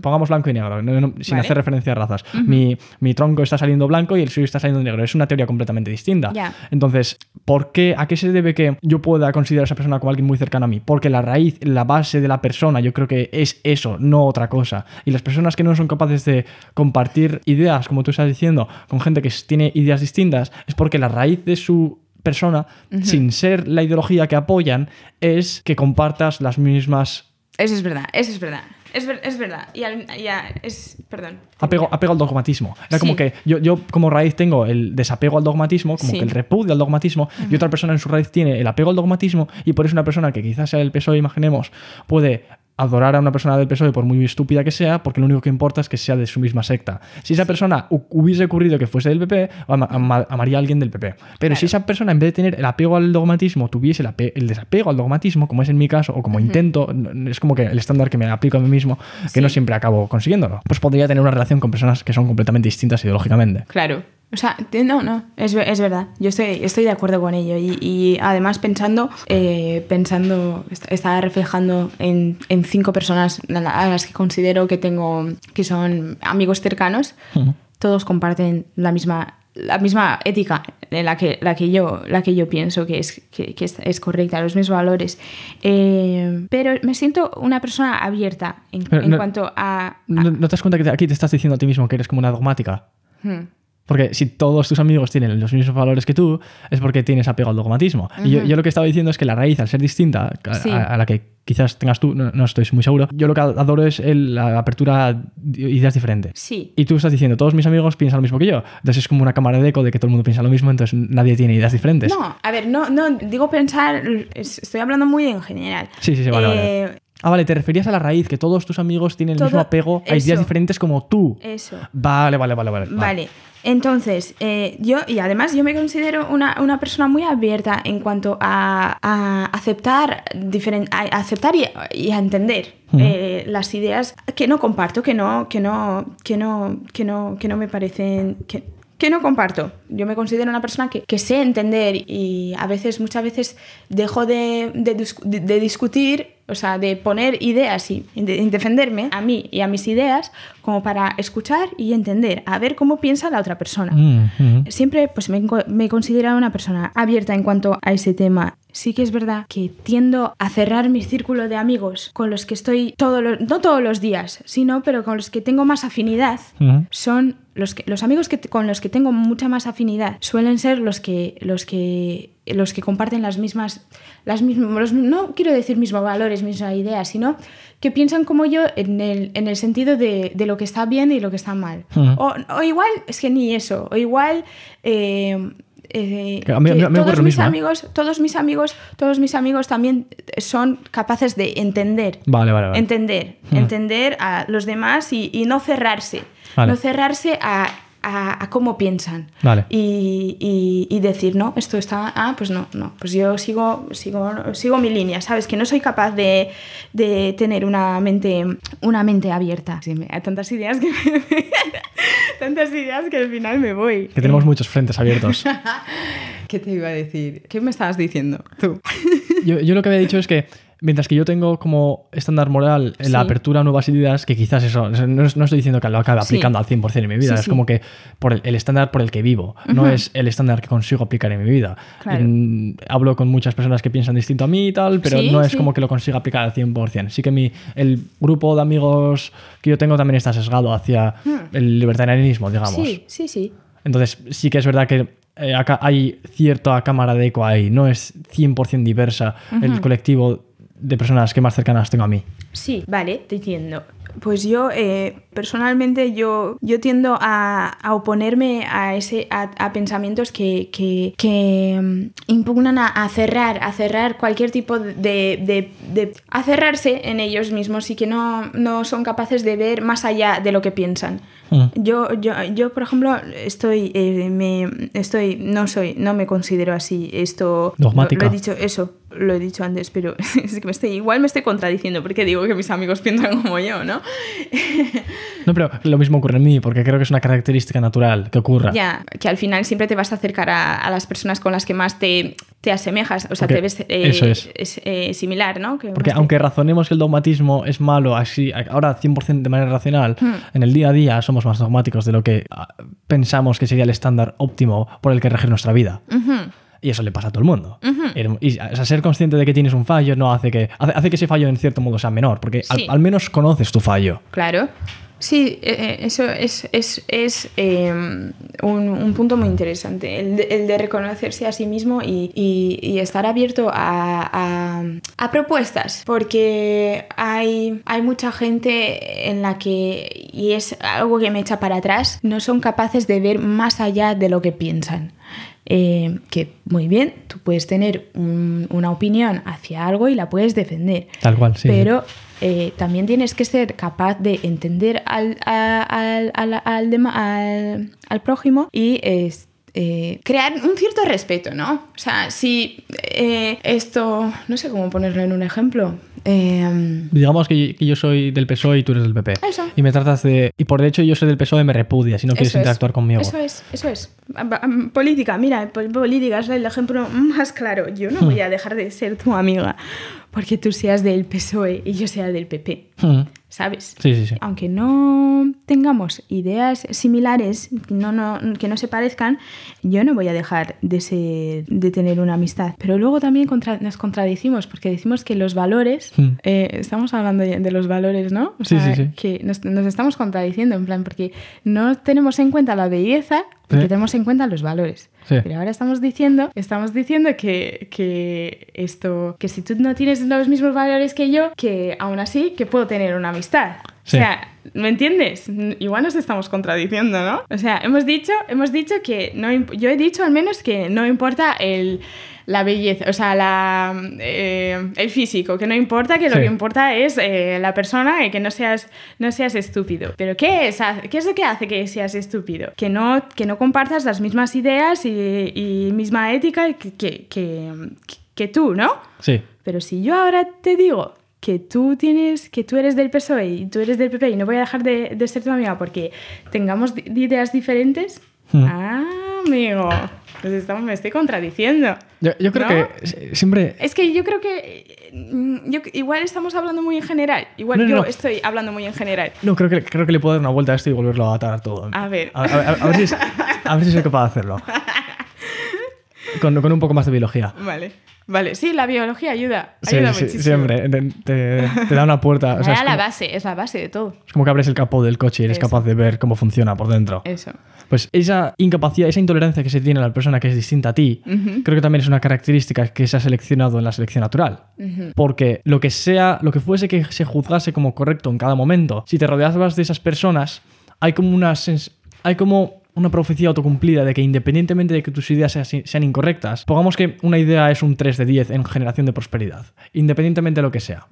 pongamos blanco y negro, sin hacer referencia a razas. mi, mi, tronco está saliendo blanco y el suyo está saliendo negro. Es una teoría completamente distinta. Entonces, ¿por qué, ¿a qué se debe que yo pueda considerar a esa persona como alguien muy cercano a mí? Porque la raíz, la base de la persona, yo creo que es eso, no otra cosa. Y las personas que no son capaces de compartir ideas, como tú estás diciendo, con gente que tiene ideas distintas, es porque la raíz de su persona, sin ser la ideología que apoyan, es que compartas las mismas... Eso es verdad, eso es verdad. Es, es, verdad. Y ya es. Perdón. Apego, apego al dogmatismo. Era como que yo, yo, como raíz, tengo el desapego al dogmatismo, como que el repudio al dogmatismo, y otra persona en su raíz tiene el apego al dogmatismo, y por eso una persona que quizás sea el PSOE, imaginemos, puede adorar a una persona del PSOE por muy estúpida que sea, porque lo único que importa es que sea de su misma secta. Si esa persona hubiese ocurrido que fuese del PP, amaría a alguien del PP. Pero si esa persona, en vez de tener el apego al dogmatismo, tuviese el, desapego al dogmatismo, como es en mi caso, o como intento, es como que el estándar que me aplico a mí mismo, que no siempre acabo consiguiéndolo, pues podría tener una relación con personas que son completamente distintas ideológicamente. Claro. O sea, no, no, es, es verdad. Yo estoy, estoy de acuerdo con ello. Y, además pensando, eh, pensando, estaba reflejando en, en, cinco personas a las que considero que tengo, que son amigos cercanos. Todos comparten la misma, la misma ética en la que, la que, yo, la que yo pienso que es, que, es, correcta, los mismos valores. Eh, pero me siento una persona abierta en, cuanto a, ¿no, te das cuenta que aquí te estás diciendo a ti mismo que eres como una dogmática? Hmm. Porque si todos tus amigos tienen los mismos valores que tú, es porque tienes apego al dogmatismo. Y yo, lo que estaba diciendo es que la raíz, al ser distinta a, la que quizás tengas tú, no, estoy muy seguro, yo lo que adoro es la apertura a ideas diferentes. Sí. Y tú estás diciendo, todos mis amigos piensan lo mismo que yo. Entonces es como una cámara de eco de que todo el mundo piensa lo mismo, entonces nadie tiene ideas diferentes. No, a ver, no, no digo pensar, estoy hablando muy en general. Sí, sí, sí, vale, vale. Ah, vale, te referías a la raíz, que todos tus amigos tienen el mismo apego a ideas diferentes como tú. Eso. Vale, vale, vale, vale. Vale. Entonces, eh, yo, y además yo me considero una, persona muy abierta en cuanto a, aceptar, a aceptar y, a entender eh, las ideas que no comparto, que no, que no, que no, que no, que no me parecen... Que, que no comparto. Yo me considero una persona que, que sé entender y a veces, muchas veces, dejo de, de, discutir, o sea, de poner ideas y de, defenderme a mí y a mis ideas como para escuchar y entender, a ver cómo piensa la otra persona. Mm, Siempre pues, me, me he considerado una persona abierta en cuanto a ese tema sí que es verdad que tiendo a cerrar mi círculo de amigos con los que estoy todos los, no todos los días, sino pero con los que tengo más afinidad, son los, que, los amigos que, con los que tengo mucha más afinidad suelen ser los que, los que, los que comparten las mismas, las mismas no quiero decir mismos valores, mismas ideas, sino que piensan como yo en el, en el sentido de, de, lo que está bien y lo que está mal. o, o, igual, es que ni eso, o igual... Eh, eh, todos mis ¿eh? amigos, todos mis amigos, todos mis amigos también son capaces de entender, entender, hmm. entender a los demás y, no cerrarse, no cerrarse a a, cómo piensan y, y, decir, no, esto está, ah, pues no, no, pues yo sigo, sigo, sigo mi línea, ¿sabes? Que no soy capaz de, de tener una mente, una mente abierta. hay tantas ideas que... tantas ideas que al final me voy. Que tenemos muchos frentes abiertos. ¿Qué te iba a decir? ¿Qué me estabas diciendo tú? yo, yo lo que había dicho es que Mientras que yo tengo como estándar moral la apertura a nuevas ideas, que quizás eso, no, estoy diciendo que lo acabe aplicando al 100% en mi vida, es como que por el, estándar por el que vivo, no es el estándar que consigo aplicar en mi vida. hablo con muchas personas que piensan distinto a mí y tal, pero no es como que lo consiga aplicar al 100%. Sí que mi, el grupo de amigos que yo tengo también está sesgado hacia hmm. el libertarianismo, digamos. Sí, sí, sí. Entonces sí que es verdad que eh, acá hay cierta cámara de eco ahí, no es 100% diversa el colectivo de personas que más cercanas tengo a mí. Sí, vale, te entiendo. Pues yo, eh, personalmente, yo, yo tiendo a, a oponerme a, ese, a, a pensamientos que, que, que, mm, impugnan a, a cerrar, a cerrar cualquier tipo de, de, de- a cerrarse en ellos mismos y que no, no son capaces de ver más allá de lo que piensan. Mm. Yo, yo, yo, por ejemplo, estoy, eh, me, estoy, no soy, no me considero así. Esto Dogmática. Lo, lo he dicho, eso, lo he dicho antes, pero es que me estoy, igual me estoy contradiciendo porque digo que mis amigos piensan como yo, ¿no? No, pero lo mismo ocurre en mí, porque creo que es una característica natural que ocurra. Ya, que al final siempre te vas a acercar a, a las personas con las que más te, te asemejas, o sea, Porque te ves eh, eso es. eh, similar, ¿no? Que Porque te- aunque razonemos que el dogmatismo es malo así, ahora 100% de manera racional, en el día a día somos más dogmáticos de lo que ah, pensamos que sería el estándar óptimo por el que regir nuestra vida. Ujú. Y eso le pasa a todo el mundo. Er- Y o sea, ser consciente de que tienes un fallo no hace que, hace, hace que ese fallo en cierto modo sea menor, porque al- Sí. al, menos conoces tu fallo. Claro. Sí, eh, eh, eso es, es, es eh, un, un punto muy interesante, el de, el de reconocerse a sí mismo y, y- y estar abierto a, a- a propuestas, porque hay, hay mucha gente en la que, y es algo que me echa para atrás, no son capaces de ver más allá de lo que piensan. Eh, que muy bien, tú puedes tener un- una opinión hacia algo y la puedes defender. Tal cual, sí. Pero eh, también tienes que ser capaz de entender al, al, al, al al- al prójimo y es- eh, crear un cierto respeto, ¿no? O sea, si eh, esto, no sé cómo ponerlo en un ejemplo. Eh, Digamos que, que yo soy del PSOE y tú eres del PP. Eso. Y me tratas de... Y por hecho yo soy del PSOE me repudias y no quieres eso es, interactuar conmigo. Eso es, eso es. Política, mira, pol- política es el ejemplo más claro. Yo Hmm. no voy a dejar de ser tu amiga porque tú seas del PSOE y yo sea del PP, Mm. ¿sabes? Sí, sí, sí. aunque no tengamos ideas similares, no, no, que no se parezcan, yo no voy a dejar de, ser- de tener una amistad. Pero luego también contra- nos contradicimos porque decimos que los valores, Hmm. eh, estamos hablando de los valores, ¿no? O Sí, sea, sí, sí. que nos, nos estamos contradiciendo en plan porque no tenemos en cuenta la belleza porque Sí. tenemos en cuenta los valores. Pero ahora estamos diciendo, estamos diciendo que, que esto, que si tú no tienes los mismos valores que yo, que aún así que puedo tener una amistad. Sí. O sea, ¿me entiendes? Igual nos estamos contradiciendo, ¿no? O sea, hemos dicho, hemos dicho que no, yo he dicho al menos que no importa el la belleza, o sea, la, eh, el físico, que no importa, que lo Sí. que importa es eh, la persona y que no seas, no seas estúpido. Pero ¿qué es, ¿qué es lo que hace que seas estúpido? Que no, que no compartas las mismas ideas y, y misma ética que, que, que, que tú, ¿no? Sí. Pero si yo ahora te digo que tú tienes, que tú eres del PSOE y tú eres del PP y no voy a dejar de, de ser tu amiga porque tengamos ideas diferentes, Hmm. ah, amigo, pues estamos, me estoy contradiciendo. Yo, yo creo ¿No? que siempre... Es que yo creo que mm, yo, igual estamos hablando muy en general. Igual No, no, yo estoy hablando muy en general. No, creo que, creo que le puedo dar una vuelta a esto y volverlo a atar todo. A ver. A, a- a- a ver, si, es- a ver si soy capaz de hacerlo. Con, con un poco más de biología. Vale. Vale, sí, la biología ayuda. Ayuda sí, muchísimo. siempre. Te, te- te da una puerta. o sea, es, la como, base, es la base de todo. es como que abres el capó del coche y eres Eso. capaz de ver cómo funciona por dentro. Eso. Pues esa incapacidad, esa intolerancia que se tiene a la persona que es distinta a ti, creo que también es una característica que se ha seleccionado en la selección natural. Porque lo que sea, lo que fuese que se juzgase como correcto en cada momento, si te rodeabas de esas personas, hay como una hay como una profecía autocumplida de que independientemente de que tus ideas sean, incorrectas, pongamos que una idea es un 3 de 10 en generación de prosperidad, independientemente de lo que sea.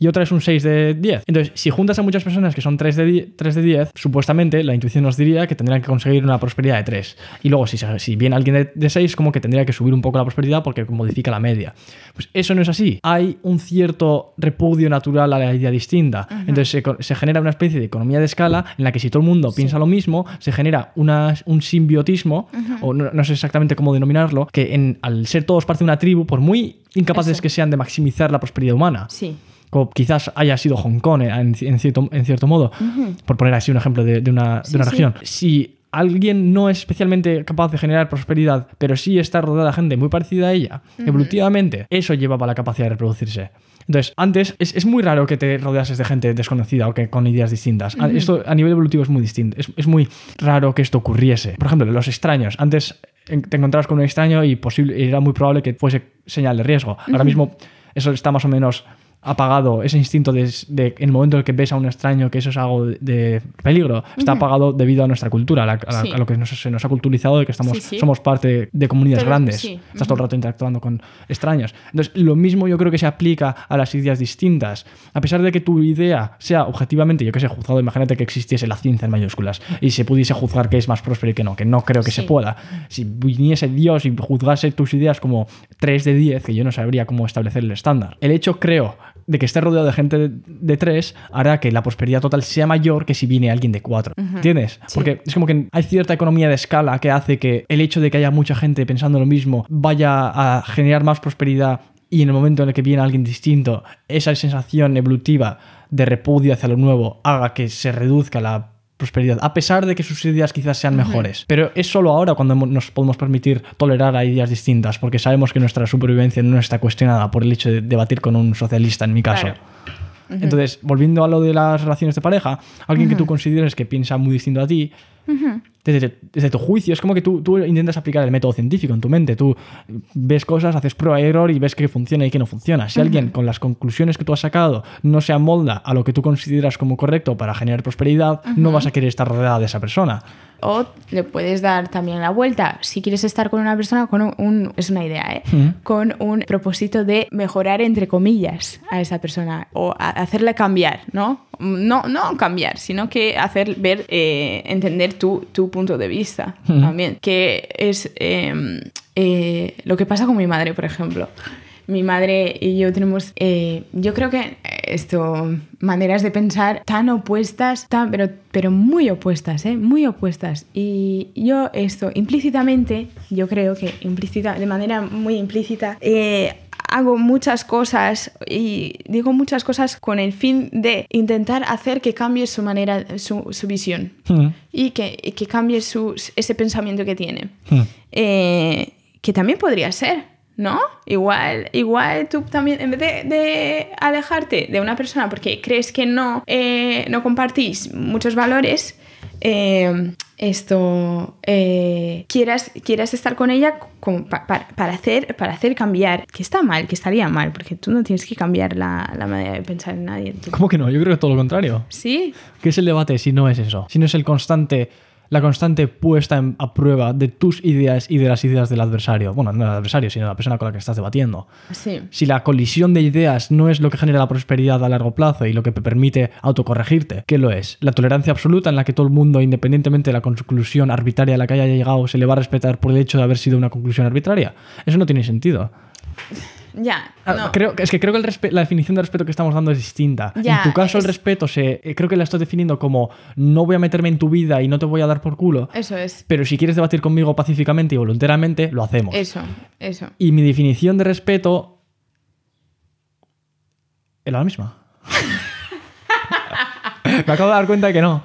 Y otra es un 6 de 10. Entonces, si juntas a muchas personas que son 3 de, 10, 3 de 10, supuestamente la intuición nos diría que tendrían que conseguir una prosperidad de 3. Y luego, si, si viene alguien de, de 6, como que tendría que subir un poco la prosperidad porque modifica la media. Pues eso no es así. Hay un cierto repudio natural a la idea distinta. Entonces se, se genera una especie de economía de escala en la que si todo el mundo piensa lo mismo, se genera una- un simbiotismo, o no, no sé exactamente cómo denominarlo, que en- al ser todos parte de una tribu, por muy incapaces Eso. que sean de maximizar la prosperidad humana, Sí. Como quizás haya sido Hong Kong eh, en, en cierto, en cierto modo, por poner así un ejemplo de, de una, de una sí. región. Si alguien no es especialmente capaz de generar prosperidad, pero sí está rodeada de gente muy parecida a ella, evolutivamente, eso llevaba la capacidad de reproducirse. Entonces, antes es, es muy raro que te rodeases de gente desconocida o que con ideas distintas. Esto a nivel evolutivo es muy distinto. Es, es muy raro que esto ocurriese. Por ejemplo, los extraños. Antes en- te encontrabas con un extraño y posible, era muy probable que fuese señal de riesgo. Ahora mismo eso está más o menos apagado ese instinto de, de- en el momento en el que ves a un extraño que eso es algo de, de peligro, está apagado debido a nuestra cultura, a, la- a la- Sí. a lo que nos- se nos ha culturizado de que estamos, Sí, sí. somos parte de comunidades Pero- grandes. Estás todo el rato interactuando con extraños. Entonces, lo mismo yo creo que se aplica a las ideas distintas. A pesar de que tu idea sea objetivamente, yo que sé, juzgado, imagínate que existiese la ciencia en mayúsculas y se pudiese juzgar que es más próspero y que no, que no creo que se pueda. Si viniese Dios y juzgase tus ideas como 3 de 10, que yo no sabría cómo establecer el estándar. El hecho, creo, de que esté rodeado de gente de, de 3 hará que la prosperidad total sea mayor que si viene alguien de 4. ¿Entiendes? Sí. Porque es como que hay cierta economía de escala que hace que el hecho de que haya mucha gente pensando lo mismo vaya a generar más prosperidad y en el momento en el que viene alguien distinto, esa sensación evolutiva de repudio hacia lo nuevo haga que se reduzca la prosperidad, a pesar de que sus ideas quizás sean mejores. Pero es solo ahora cuando nos podemos permitir tolerar a ideas distintas, porque sabemos que nuestra supervivencia no está cuestionada por el hecho de debatir con un socialista, en mi caso. Claro. Entonces, volviendo a lo de las relaciones de pareja, alguien que tú consideres que piensa muy distinto a ti, desde, desde tu juicio, es como que tú, tú intentas aplicar el método científico en tu mente. Tú ves cosas, haces prueba y error y ves que funciona y que no funciona. Si alguien con las conclusiones que tú has sacado no se amolda a lo que tú consideras como correcto para generar prosperidad, no vas a querer estar rodeada de esa persona. O le puedes dar también la vuelta. Si quieres estar con una persona con un, un- es una idea, ¿eh? Con un propósito de mejorar entre comillas a esa persona o a- hacerle cambiar, ¿no? No, no cambiar, sino que hacer ver, eh, entender tu, tu punto de vista también. Que es eh, eh, lo que pasa con mi madre, por ejemplo. Mi madre y yo tenemos, eh, yo creo que esto, maneras de pensar tan opuestas, tan, pero, pero muy opuestas, ¿eh? Muy opuestas. Y yo esto, implícitamente, yo creo que implícita, de manera muy implícita, eh, hago muchas cosas y digo muchas cosas con el fin de intentar hacer que cambie su manera, su, su visión Hmm. y que, y que cambie su, ese pensamiento que tiene. Hmm. Eh, que también podría ser, ¿no? Igual, igual tú también, en vez de, de alejarte de una persona porque crees que no, eh, no compartís muchos valores, eh, esto eh, quieras, quieras estar con ella como pa- pa- para, hacer, para hacer cambiar, que está mal, que estaría mal, porque tú no tienes que cambiar la, la manera de pensar en nadie. Tú- ¿Cómo que no? Yo creo que todo lo contrario. Sí, ¿Qué es el debate si no es eso? Si no es el constante, la constante puesta en- a prueba de tus ideas y de las ideas del adversario. Bueno, no del adversario, sino de la persona con la que estás debatiendo. sí. Si la colisión de ideas no es lo que genera la prosperidad a largo plazo y lo que te permite autocorregirte, ¿qué lo es? La tolerancia absoluta en la que todo el mundo, independientemente de la conclusión arbitraria a la que haya llegado, se le va a respetar por el hecho de haber sido una conclusión arbitraria. Eso no tiene sentido. Ya, Ah, no. Creo, es que creo que el la definición de respeto que estamos dando es distinta. Ya, en tu caso, el es- respeto se, eh, creo que la estás definiendo como no voy a meterme en tu vida y no te voy a dar por culo. Eso es. Pero si quieres debatir conmigo pacíficamente y voluntariamente, lo hacemos. Eso, eso. Y mi definición de respeto es la misma. Me acabo de dar cuenta de que no.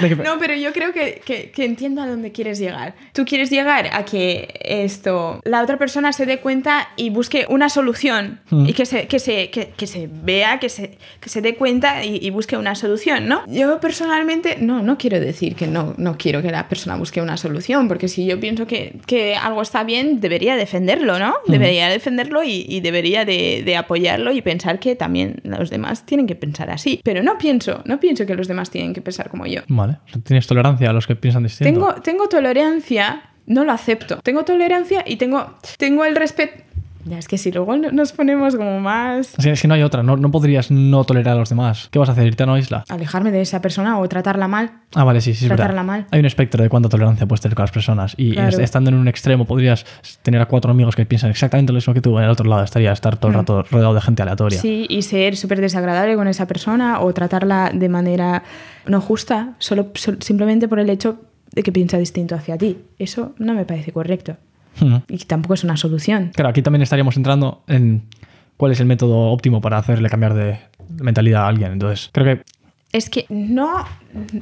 De que- No, pero yo creo que, que- que entiendo a dónde quieres llegar. Tú quieres llegar a que esto, la otra persona se dé cuenta y busque una solución Hmm. y que se, que, se, que, se vea, que se, que se dé cuenta y, y busque una solución, ¿no? Yo personalmente no, no quiero decir que no, no quiero que la persona busque una solución, porque si yo pienso que, que algo está bien, debería defenderlo, ¿no? Debería defenderlo y, y debería de, de apoyarlo y pensar que también los demás tienen que pensar así. Pero no pienso, no pienso que los demás tienen que pensar como yo. Vale. Tienes tolerancia a los que piensan distinto. Tengo, tengo tolerancia, no lo acepto. Tengo tolerancia y tengo, tengo el respeto. Ya, es que si luego no- nos ponemos como más... Que- es que no hay otra. No, no podrías no tolerar a los demás. ¿Qué vas a hacer? ¿Irte a una isla? Alejarme de esa persona o tratarla mal. Ah, vale, sí, sí. Tratarla mal. Hay un espectro de cuánta tolerancia puedes tener con las personas. Y Claro. estando en un extremo podrías tener a cuatro amigos que piensan exactamente lo mismo que tú. En el otro lado estaría estar todo el rato rodeado de gente aleatoria. Mm. Sí, y ser súper desagradable con esa persona o tratarla de manera no justa, solo, sol- simplemente por el hecho de que piensa distinto hacia ti. Eso no me parece correcto. Hmm. Y tampoco es una solución. Claro, aquí también estaríamos entrando en cuál es el método óptimo para hacerle cambiar de mentalidad a alguien. Entonces, creo que Es que no,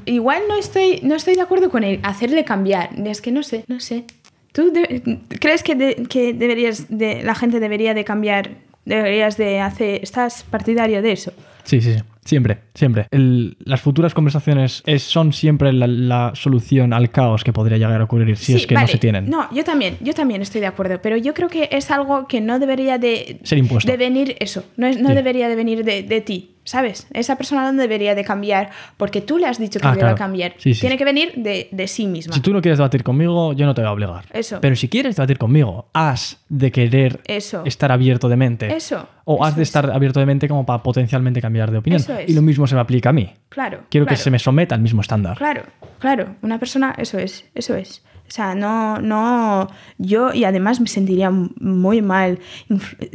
igual no estoy, no estoy de acuerdo con el hacerle cambiar. Es que no sé, no sé. ¿Tú de- crees que, de- que deberías de, la gente debería de cambiar, deberías de hacer, estás partidario de eso? sí, sí, sí. Siempre, siempre. El- las futuras conversaciones es- son siempre la, la solución al caos que podría llegar a ocurrir si Sí, es que no se tienen. No, yo también, yo también estoy de acuerdo, pero yo creo que es algo que no debería de, Ser impuesto. de venir eso, no, es- no Sí. debería de venir de, de ti, ¿sabes? Esa persona no debería de cambiar porque tú le has dicho que Ah, debe claro. cambiar. Sí, sí, Tiene sí. que venir de, de sí misma. Si tú no quieres debatir conmigo, yo no te voy a obligar. Eso. Pero si quieres debatir conmigo, has de querer Eso. estar abierto de mente. Eso, O has de es. estar abierto de mente como para potencialmente cambiar de opinión. Eso es. Y lo mismo se me aplica a mí. Claro. Quiero que se me someta al mismo estándar. Claro, claro. Una persona, eso es, eso es. O sea, no, no. Yo, y además me sentiría muy mal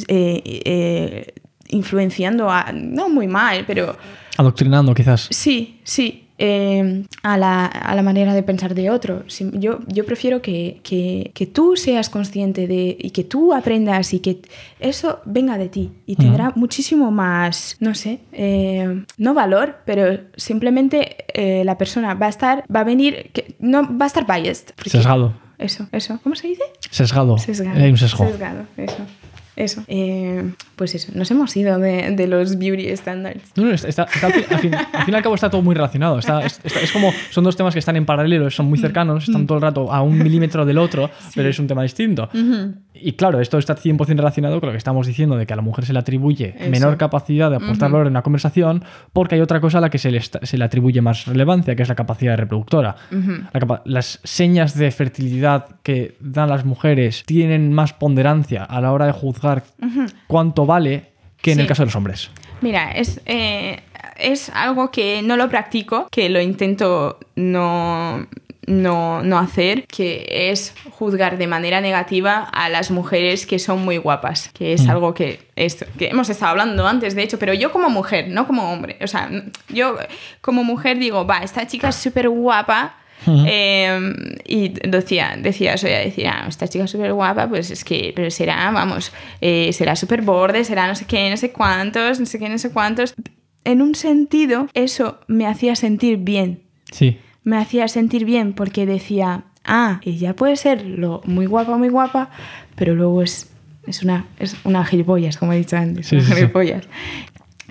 eh, eh, influenciando a. No muy mal, pero Adoctrinando, quizás. sí, sí. eh, a, la, a la manera de pensar de otro. Yo, yo prefiero que, que, que tú seas consciente de y que tú aprendas y que eso venga de ti y tendrá muchísimo más, no sé, eh, no valor, pero simplemente eh, la persona va a estar, va a venir, que, no va a estar biased. Sesgado. Eso, eso. ¿Cómo se dice? Sesgado. Sesgado. Hay un sesgo. Sesgado, eso. Eso. Eh, pues eso, nos hemos ido de, de los beauty standards. No, no, está, está- está al, fin, al fin- al fin y al cabo está todo muy relacionado. Está, es, es como, son dos temas que están en paralelo, son muy cercanos, están todo el rato a un milímetro del otro, pero es un tema distinto. Y claro, esto está 100% relacionado con lo que estamos diciendo, de que a la mujer se le atribuye Eso. menor capacidad de aportar valor en una conversación, porque hay otra cosa a la que se le, se le atribuye más relevancia, que es la capacidad reproductora. La capa- las señas de fertilidad que dan las mujeres tienen más ponderancia a la hora de juzgar cuánto vale que en el caso de los hombres. Mira, es, eh, es algo que no lo practico, que lo intento no, no, no hacer, que es juzgar de manera negativa a las mujeres que son muy guapas, que es Mm. algo que, es, que hemos estado hablando antes, de hecho, pero yo como mujer, no como hombre, o sea, yo como mujer digo, va, esta chica es súper guapa. Eh, y decía, decía eso, ella decía, "Ah, esta chica súper guapa, pues es que, pero será, vamos, eh, será súper borde, será no sé qué, no sé cuántos, no sé qué, no sé cuántos. En un sentido, eso me hacía sentir bien, Sí. me hacía sentir bien porque decía, ah, ella puede ser lo muy guapa, muy guapa, pero luego es, es, una, es una gilipollas, como he dicho antes, Sí, una sí, sí. gilipollas.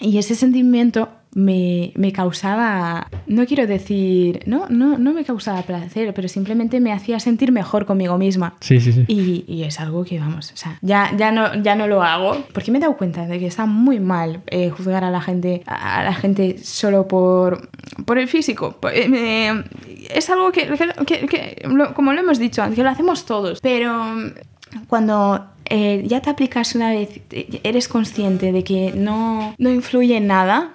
Y ese sentimiento me, me causaba, no quiero decir, no, no, no me causaba placer, pero simplemente me hacía sentir mejor conmigo misma. Sí, sí, sí. Y, y es algo que, vamos, o sea, ya, ya, no, ya no lo hago porque me he dado cuenta de que está muy mal eh, juzgar a la gente a la gente solo por, por el físico. Eh, es algo que, que- que- que lo- como lo hemos dicho antes, que lo hacemos todos. Pero cuando eh, ya te aplicas una vez, eres consciente de que no, no influye en nada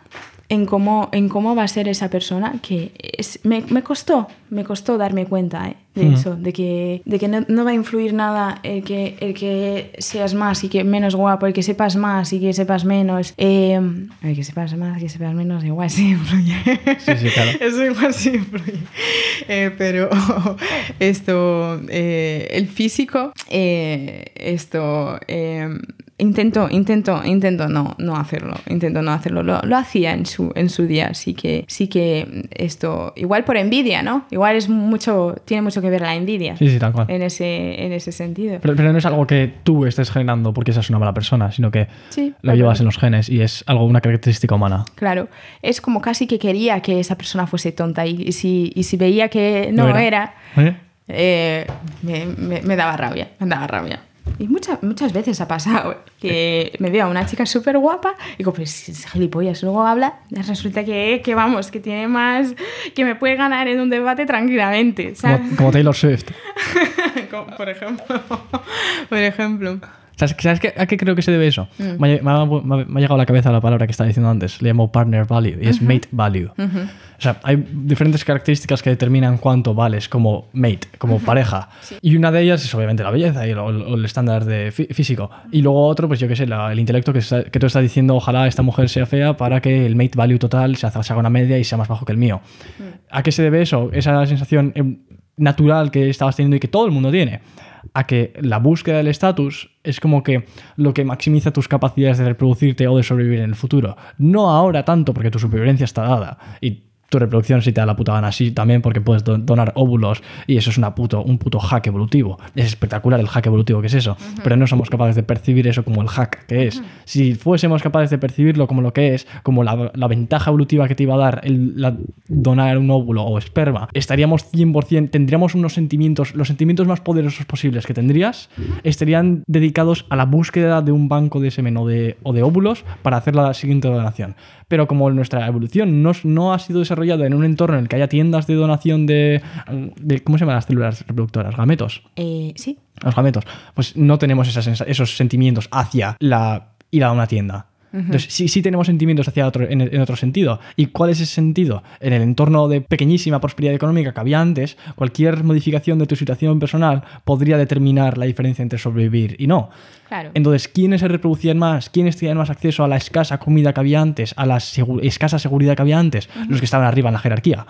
en cómo, en cómo va a ser esa persona, que es- me, me costó, me costó darme cuenta eh, de Ujú. eso, de que, de que no, no va a influir nada el que, el que seas más y que menos guapo, el que sepas más y que sepas menos, eh, el que sepas más, que sepas menos, igual sí influye. Sí, sí, claro. Eso igual sí influye. Eh, pero esto, eh, el físico, esto, eh, intento, intento, intento no, no hacerlo, intento no hacerlo. Lo, lo hacía en su, en su día, sí que, sí que esto, igual por envidia, ¿no? Igual es mucho, tiene mucho que ver la envidia Sí, sí, tal cual. en, ese, en ese sentido. Pero, pero no es algo que tú estés generando porque seas una mala persona, sino que Sí, lo llevas en los genes y es algo, una característica humana. Claro, es como casi que quería que esa persona fuese tonta y, y si, y si veía que no, era, ¿Eh? eh, me, me- me daba rabia, me daba rabia. Y muchas muchas veces ha pasado que me veo a una chica súper guapa y digo, pues es gilipollas, luego habla, resulta que, que vamos, que tiene más, que me puede ganar en un debate tranquilamente, ¿sabes? Como, como Taylor Swift. Como, por ejemplo, por ejemplo. ¿Sabes, sabes qué- a qué creo que se debe eso? Mm. Me, ha, me ha- me ha- llegado a la cabeza la palabra que estaba diciendo antes. Le llamo partner value y es mate value. O sea, hay diferentes características que determinan cuánto vales como mate, como pareja. Y una de ellas es obviamente la belleza y el, estándar de fí- físico. Y luego otro, pues yo qué sé, la- el intelecto que, está- que tú estás diciendo, ojalá esta mujer sea fea para que el mate value total se haga se haga una media y sea más bajo que el mío. ¿A qué se debe eso? Esa sensación eh, natural que estabas teniendo y que todo el mundo tiene. A que la búsqueda del estatus es como que lo que maximiza tus capacidades de reproducirte o de sobrevivir en el futuro. No ahora tanto porque tu supervivencia está dada y tu reproducción si te da la puta gana así también porque puedes don- donar óvulos y eso es una puto, un puto hack evolutivo. Es espectacular el hack evolutivo que es eso, pero no somos capaces de percibir eso como el hack que es. Si fuésemos capaces de percibirlo como lo que es, como la, la ventaja evolutiva que te iba a dar el la- donar un óvulo o esperma, estaríamos 100%, tendríamos unos sentimientos, los sentimientos más poderosos posibles que tendrías, estarían dedicados a la búsqueda de un banco de semen o de, o de óvulos para hacer la siguiente donación. Pero como nuestra evolución no, no ha sido desarrollada en un entorno en el que haya tiendas de donación de, de ¿cómo se llaman las células reproductoras? Gametos. Eh, sí. Los gametos. Pues no tenemos esas esos sentimientos hacia la ir a una tienda. Entonces, sí, sí tenemos sentimientos hacia otro, en, en otro sentido. ¿Y cuál es ese sentido? En el entorno de pequeñísima prosperidad económica que había antes, cualquier modificación de tu situación personal podría determinar la diferencia entre sobrevivir y no. Claro. Entonces, ¿quiénes se reproducían más? ¿Quiénes tenían más acceso a la escasa comida que había antes? ¿A la segu- escasa seguridad que había antes? Los que estaban arriba en la jerarquía.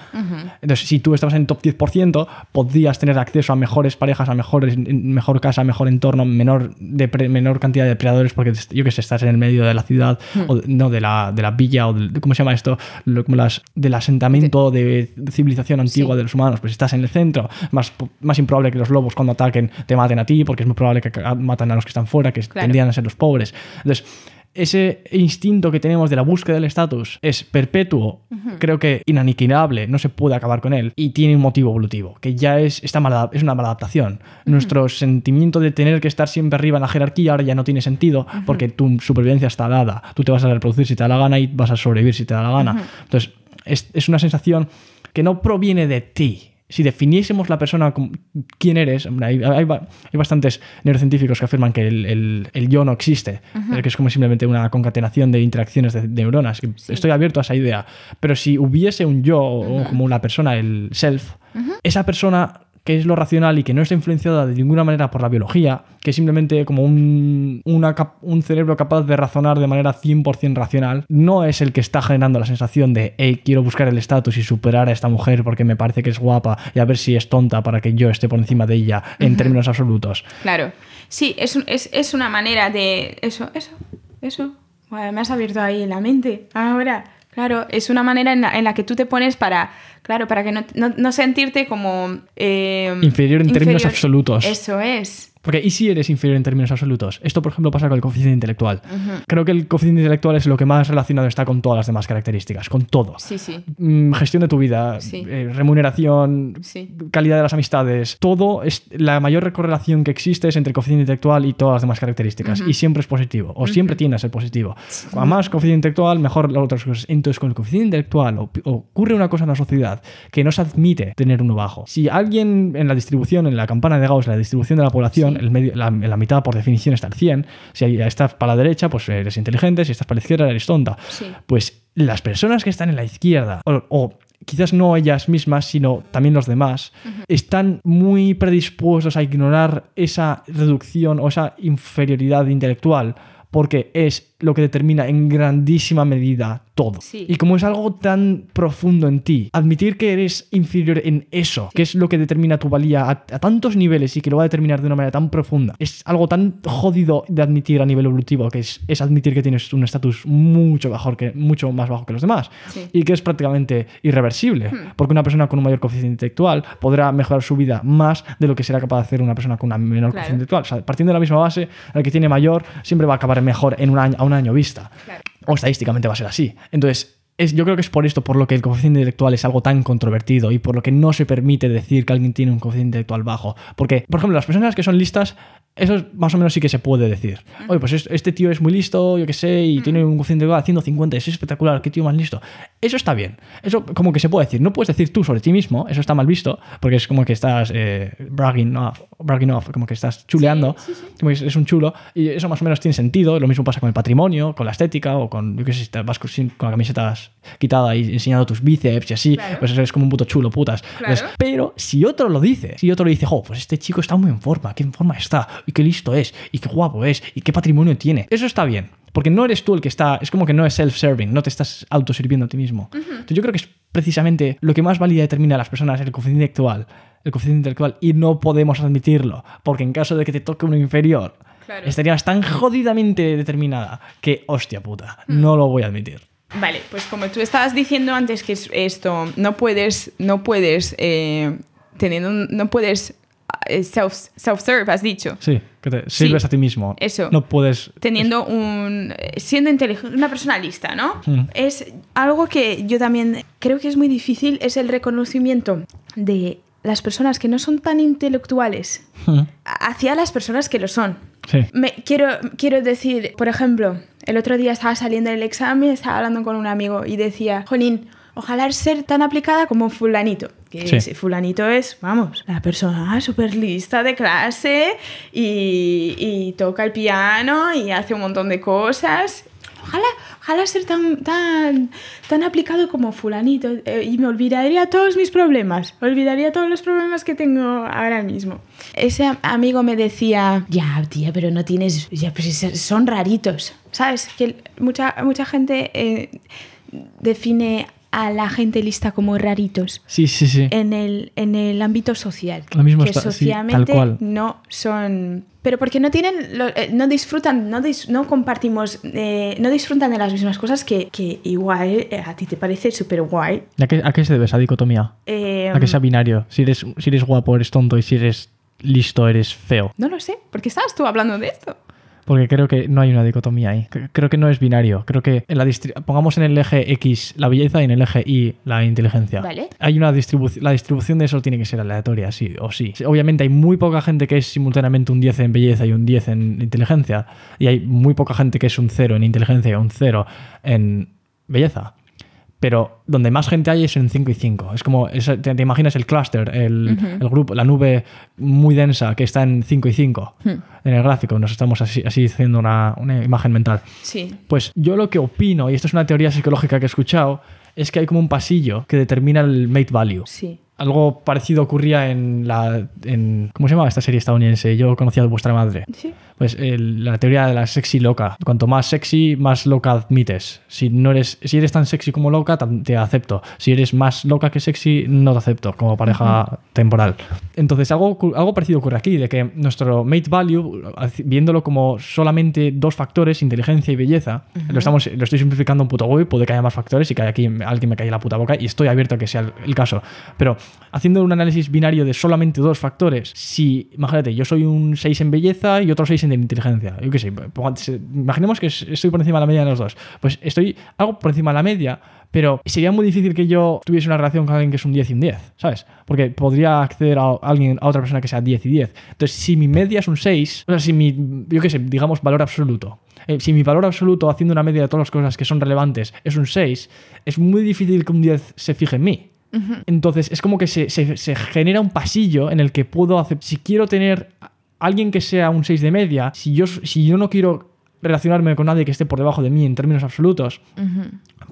Entonces, si tú estabas en el top 10%, podías tener acceso a mejores parejas, a mejores, mejor casa, mejor entorno, menor, depre- menor cantidad de depredadores, porque yo que sé, estás en el medio de la ciudad, o de- no, de la, de la villa, o del- ¿cómo se llama esto? Lo- como las, del asentamiento de civilización antigua Sí. de los humanos, pues estás en el centro, más, más improbable que los lobos cuando ataquen te maten a ti, porque es muy probable que matan a los que están fuera, que Claro. tendrían a ser los pobres. Entonces, ese instinto que tenemos de la búsqueda del estatus es perpetuo, creo que inaniquilable, no se puede acabar con él, y tiene un motivo evolutivo, que ya es, está mal, es una mala adaptación. Nuestro sentimiento de tener que estar siempre arriba en la jerarquía ahora ya no tiene sentido, porque tu supervivencia está dada. Tú te vas a reproducir si te da la gana y vas a sobrevivir si te da la gana. Entonces, es, es una sensación que no proviene de ti. Si definiésemos la persona como quién eres, hay, hay hay bastantes neurocientíficos que afirman que el, el- el yo no existe, que es como simplemente una concatenación de interacciones de, de neuronas. que Estoy abierto a esa idea. Pero si hubiese un yo, o como una persona, el self, esa persona que es lo racional y que no está influenciada de ninguna manera por la biología, que es simplemente como un, una un cerebro capaz de razonar de manera 100% racional, no es el que está generando la sensación de, hey, quiero buscar el estatus y superar a esta mujer porque me parece que es guapa y a ver si es tonta para que yo esté por encima de ella en términos absolutos. Claro. Sí, es, un- es, es una manera de. Eso, eso, eso. Bueno, me has abierto ahí la mente. Ahora, claro, es una manera en la, en la que tú te pones para. Claro, para que no, no- no sentirte como. eh, Inferior en términos absolutos. Eso es. Porque, ¿y si eres inferior en términos absolutos? Esto, por ejemplo, pasa con el coeficiente intelectual. Creo que el coeficiente intelectual es lo que más relacionado está con todas las demás características, con todo. Sí, sí. Mm, gestión de tu vida, Sí. eh, remuneración, Sí. calidad de las amistades, todo es la mayor correlación que existe es entre el coeficiente intelectual y todas las demás características y siempre es positivo o siempre tiende a ser positivo. A más coeficiente intelectual, mejor las otras cosas. Entonces, con el coeficiente intelectual ocurre una cosa en la sociedad que no se admite tener uno bajo. Si alguien en la distribución, en la campana de Gauss, la distribución de la población. El medio, la, mitad por definición está al 100, si estás para la derecha, pues eres inteligente, si estás para la izquierda, eres tonta. Sí. pues las personas que están en la izquierda, o, o quizás no ellas mismas, sino también los demás, están muy predispuestos a ignorar esa reducción o esa inferioridad intelectual porque es lo que determina en grandísima medida todo. Sí. Y como es algo tan profundo en ti, admitir que eres inferior en eso, que es lo que determina tu valía a, a tantos niveles y que lo va a determinar de una manera tan profunda, es algo tan jodido de admitir a nivel evolutivo, que es, es admitir que tienes un estatus mucho, mejor que, mucho más bajo que los demás Sí. y que es prácticamente irreversible, porque una persona con un mayor coeficiente intelectual podrá mejorar su vida más de lo que será capaz de hacer una persona con una menor Claro. coeficiente intelectual. O sea, partiendo de la misma base, el que tiene mayor siempre va a acabar mejor en un año, un año vista. Claro. O estadísticamente va a ser así. Entonces, es, yo creo que es por esto por lo que el coeficiente intelectual es algo tan controvertido y por lo que no se permite decir que alguien tiene un coeficiente intelectual bajo. Porque, por ejemplo, las personas que son listas, eso más o menos sí que se puede decir. Oye, pues es- este tío es muy listo, yo qué sé, y tiene un coeficiente intelectual 150, es espectacular, qué tío más listo. Eso está bien. Eso como que se puede decir. No puedes decir tú sobre ti mismo, eso está mal visto, porque es como que estás eh, bragging, off, bragging off, como que estás chuleando, como es, es un chulo, y eso más o menos tiene sentido. Lo mismo pasa con el patrimonio, con la estética, o con, yo qué sé, si te vas con, sin- quitada y enseñando tus bíceps y así, Claro. pues eres como un puto chulo, putas. Claro. Entonces, pero si otro lo dice, si otro le dice, jo, pues este chico está muy en forma, qué en forma está, y qué listo es, y qué guapo es, y qué patrimonio tiene, eso está bien. Porque no eres tú el que está, es como que no es self-serving, no te estás autosirviendo a ti mismo. Entonces yo creo que es precisamente lo que más valida determina a las personas el coeficiente intelectual, el coeficiente intelectual, y no podemos admitirlo, porque en caso de que te toque uno inferior, Claro. estarías tan jodidamente determinada que, hostia puta, no lo voy a admitir. Vale, pues como tú estabas diciendo antes que es esto, no puedes, no puedes, eh, teniendo, no puedes eh, self, self-serve, has dicho. Sí, que te sirves a ti mismo. eso. No puedes... Teniendo un. siendo inteligente, una persona lista, ¿no? Mm. Es algo que yo también creo que es muy difícil, es el reconocimiento de las personas que no son tan intelectuales Mm, hacia las personas que lo son. Sí. Me, quiero, quiero decir, por ejemplo, el otro día estaba saliendo del examen, estaba hablando con un amigo y decía, Jolín, ojalá ser tan aplicada como fulanito. Que Sí. ese fulanito es, vamos, la persona súper lista de clase y, y toca el piano y hace un montón de cosas. Ojalá, ojalá ser tan, tan, tan aplicado como fulanito eh, y me olvidaría todos mis problemas, olvidaría todos los problemas que tengo ahora mismo. Ese am- amigo me decía, ya, tía, pero no tienes, ya, pues es- son raritos, ¿sabes? Que mucha, mucha gente eh, define a la gente lista como raritos Sí, sí, sí. en el, en el ámbito social. Lo mismo que está- sí, socialmente tal cual. no son... Pero porque no tienen, lo- eh, no disfrutan, no, dis- no compartimos, eh, no disfrutan de las mismas cosas que, que igual eh, a ti te parece súper guay. ¿A qué, a qué se debe esa dicotomía? A que sea binario. Si eres, si eres guapo, eres tonto y si eres listo, eres feo. no lo sé, porque estabas tú hablando de esto. Porque creo que no hay una dicotomía ahí. Creo que no es binario. Creo que en la pongamos en el eje X la belleza y en el eje Y la inteligencia. Vale. Hay una distribución. La distribución de eso tiene que ser aleatoria, sí o sí. Obviamente hay muy poca gente que es simultáneamente un 10 en belleza y un 10 en inteligencia. Y hay muy poca gente que es un 0 en inteligencia y un 0 en belleza. Pero donde más gente hay es en 5 y 5. Es como, es- te, te imaginas el clúster, el, el grupo, la nube muy densa que está en 5 y 5 en el gráfico. Nos estamos así, así haciendo una, una imagen mental. Sí. Pues yo lo que opino, y esto es una teoría psicológica que he escuchado, es que hay como un pasillo que determina el mate value. Sí. Algo parecido ocurría en la. En, ¿Cómo se llamaba esta serie estadounidense? Yo conocía a vuestra madre. Sí. Pues el- la teoría de la sexy loca. Cuanto más sexy, más loca admites. Si no eres, si eres tan sexy como loca, te acepto. Si eres más loca que sexy, no te acepto como pareja temporal. Entonces, algo, algo parecido ocurre aquí, de que nuestro mate value, viéndolo como solamente dos factores, inteligencia y belleza, lo, estamos, lo estoy simplificando un puto huevo y puede que haya más factores y que aquí alguien me calle la puta boca y estoy abierto a que sea el, el caso. Pero haciendo un análisis binario de solamente dos factores, si, imagínate, yo soy un 6 en belleza y otro 6 en inteligencia, yo qué sé, imaginemos que es- estoy por encima de la media de los dos, pues estoy algo por encima de la media, pero sería muy difícil que yo tuviese una relación con alguien que es un 10 y un 10, ¿sabes? Porque podría acceder a alguien, a otra persona que sea 10 y 10. Entonces, si mi media es un 6, o sea, si mi, yo qué sé, digamos valor absoluto, eh, si mi valor absoluto haciendo una media de todas las cosas que son relevantes es un 6, es muy difícil que un 10 se fije en mí. Entonces es como que se, se- se genera un pasillo en el que puedo hacer. Si quiero tener a alguien que sea un 6 de media, si yo, si yo no quiero relacionarme con nadie que esté por debajo de mí en términos absolutos,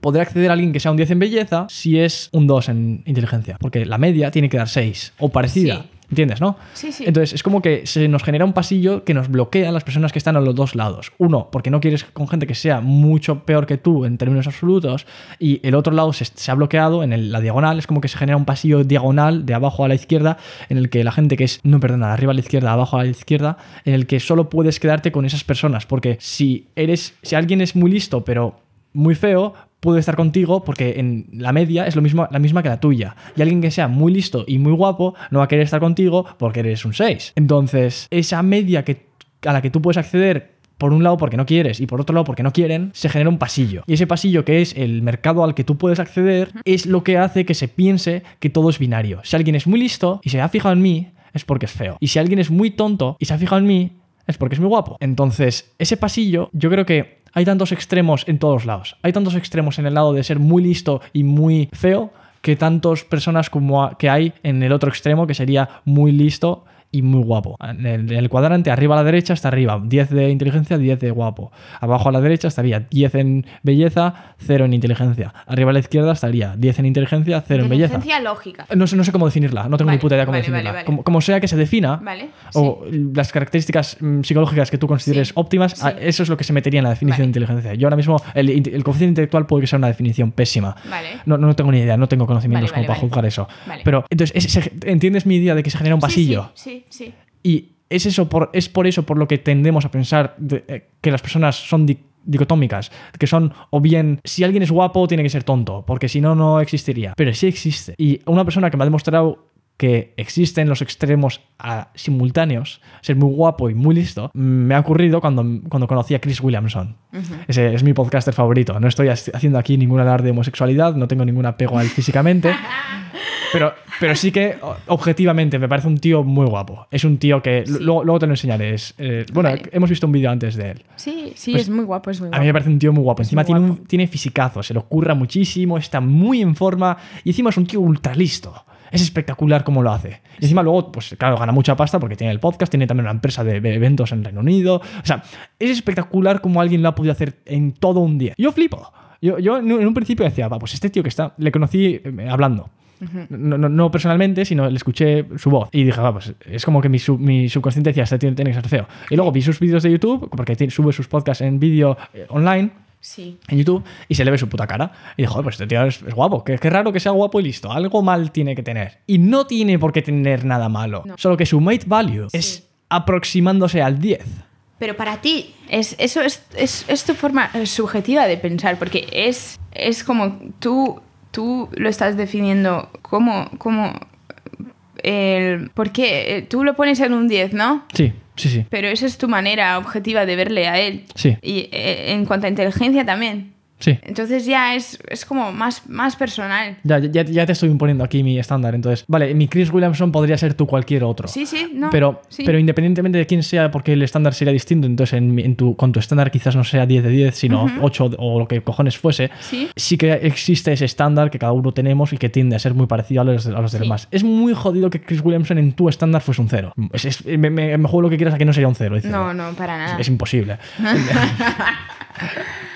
podré acceder a alguien que sea un 10 en belleza si es un 2 en inteligencia. Porque la media tiene que dar 6 o parecida. Sí. ¿Entiendes, no? Sí, sí. Entonces es como que se nos genera un pasillo que nos bloquea a las personas que están a los dos lados. Uno, porque no quieres con gente que sea mucho peor que tú en términos absolutos. Y el otro lado se, se ha bloqueado en el- la diagonal. Es como que se genera un pasillo diagonal de abajo a la izquierda en el que la gente que es, no, perdona, arriba a la izquierda, abajo a la izquierda, en el que solo puedes quedarte con esas personas. Porque si eres, si alguien es muy listo, pero muy feo puede estar contigo porque en la media es lo mismo, la misma que la tuya. Y alguien que sea muy listo y muy guapo no va a querer estar contigo porque eres un 6. Entonces, esa media que, a la que tú puedes acceder por un lado porque no quieres y por otro lado porque no quieren, se genera un pasillo. Y ese pasillo que es el mercado al que tú puedes acceder es lo que hace que se piense que todo es binario. Si alguien es muy listo y se ha fijado en mí, es porque es feo. Y si alguien es muy tonto y se ha fijado en mí, es porque es muy guapo. Entonces, ese pasillo, yo creo que hay tantos extremos en todos lados. Hay tantos extremos en el lado de ser muy listo y muy feo que tantas personas como que hay en el otro extremo que sería muy listo y muy guapo. En el, en el cuadrante, arriba a la derecha está arriba, 10 de inteligencia, 10 de guapo. Abajo a la derecha estaría 10 en belleza, 0 en inteligencia. Arriba a la izquierda estaría 10 en inteligencia, 0 en belleza. Inteligencia lógica. No sé, no sé cómo definirla, no tengo Vale, ni puta idea cómo vale, definirla. vale. Como, como sea que se defina, o las características mm, psicológicas que tú consideres Sí, óptimas, sí. eso es lo que se metería en la definición de inteligencia. Yo ahora mismo, el, el coeficiente intelectual puede que sea una definición pésima. Vale. No, no tengo ni idea, no tengo conocimientos como para juzgar eso. Vale. Pero, entonces, ese- ¿entiendes mi idea de que se genera un pasillo? Sí, sí. Y es eso por, es por eso por lo que tendemos a pensar de- eh, que las personas son di- dicotómicas, que son o bien si alguien es guapo tiene que ser tonto, porque si no, no existiría. Pero sí existe. Y una persona que me ha demostrado que existen los extremos ah, simultáneos, ser muy guapo y muy listo, me ha ocurrido cuando, cuando conocí a Chris Williamson. Ese es mi podcaster favorito. No estoy haciendo aquí ningún alarde de homosexualidad, no tengo ningún apego a él físicamente. Pero, pero sí que, objetivamente, me parece un tío muy guapo. Es un tío que. Luego, luego te lo enseñaré. Eh, bueno, hemos visto un vídeo antes de él. Sí, sí, pues es muy guapo, es muy guapo. A mí me parece un tío muy guapo. encima tiene, tiene fisicazo, se lo curra muchísimo, está muy en forma. Y encima es un tío ultra listo. Es espectacular cómo lo hace. Y encima luego, pues claro, gana mucha pasta porque tiene el podcast, tiene también una empresa de eventos en Reino Unido. O sea, es espectacular cómo alguien lo ha podido hacer en todo un día. Yo flipo. Yo, yo en un principio decía, va, pues este tío que está, le conocí eh, hablando no, personalmente, sino le escuché su voz. Y dije, pues es como que mi, mi subconsciente decía, este tiene, tiene, que ser feo. Y luego vi sus vídeos de YouTube, porque sube sus podcasts en vídeo eh, online. Sí. En YouTube y se le ve su puta cara. Y dijo, pues este tío es, guapo. Qué, raro que sea guapo y listo. Algo mal tiene que tener. Y no tiene por qué tener nada malo. Solo que su mate value es aproximándose al 10. Pero para ti, es, eso es, es, es, tu forma subjetiva de pensar, porque es, es como tú tú lo estás definiendo como, como el... ¿Por qué? Eh, tú lo pones en un 10, ¿no? Sí, sí, sí. Pero esa es tu manera objetiva de verle a él. Sí. Y eh, en cuanto a inteligencia también. Sí. Entonces ya es, es como más, más personal. Ya, ya, ya, te estoy imponiendo aquí mi estándar. Entonces, vale, mi Chris Williamson podría ser tú cualquier otro. Sí, sí, no. Pero, pero independientemente de quién sea, porque el estándar sería distinto, entonces en, tu, con tu estándar quizás no sea 10 de 10, sino 8 o lo que cojones fuese. Sí. Sí que existe ese estándar que cada uno tenemos y que tiende a ser muy parecido a los, a los demás. Es muy jodido que Chris Williamson en tu estándar fuese un cero. me, me, juego lo que quieras a que no sería un cero. No, no, para nada. Es, imposible.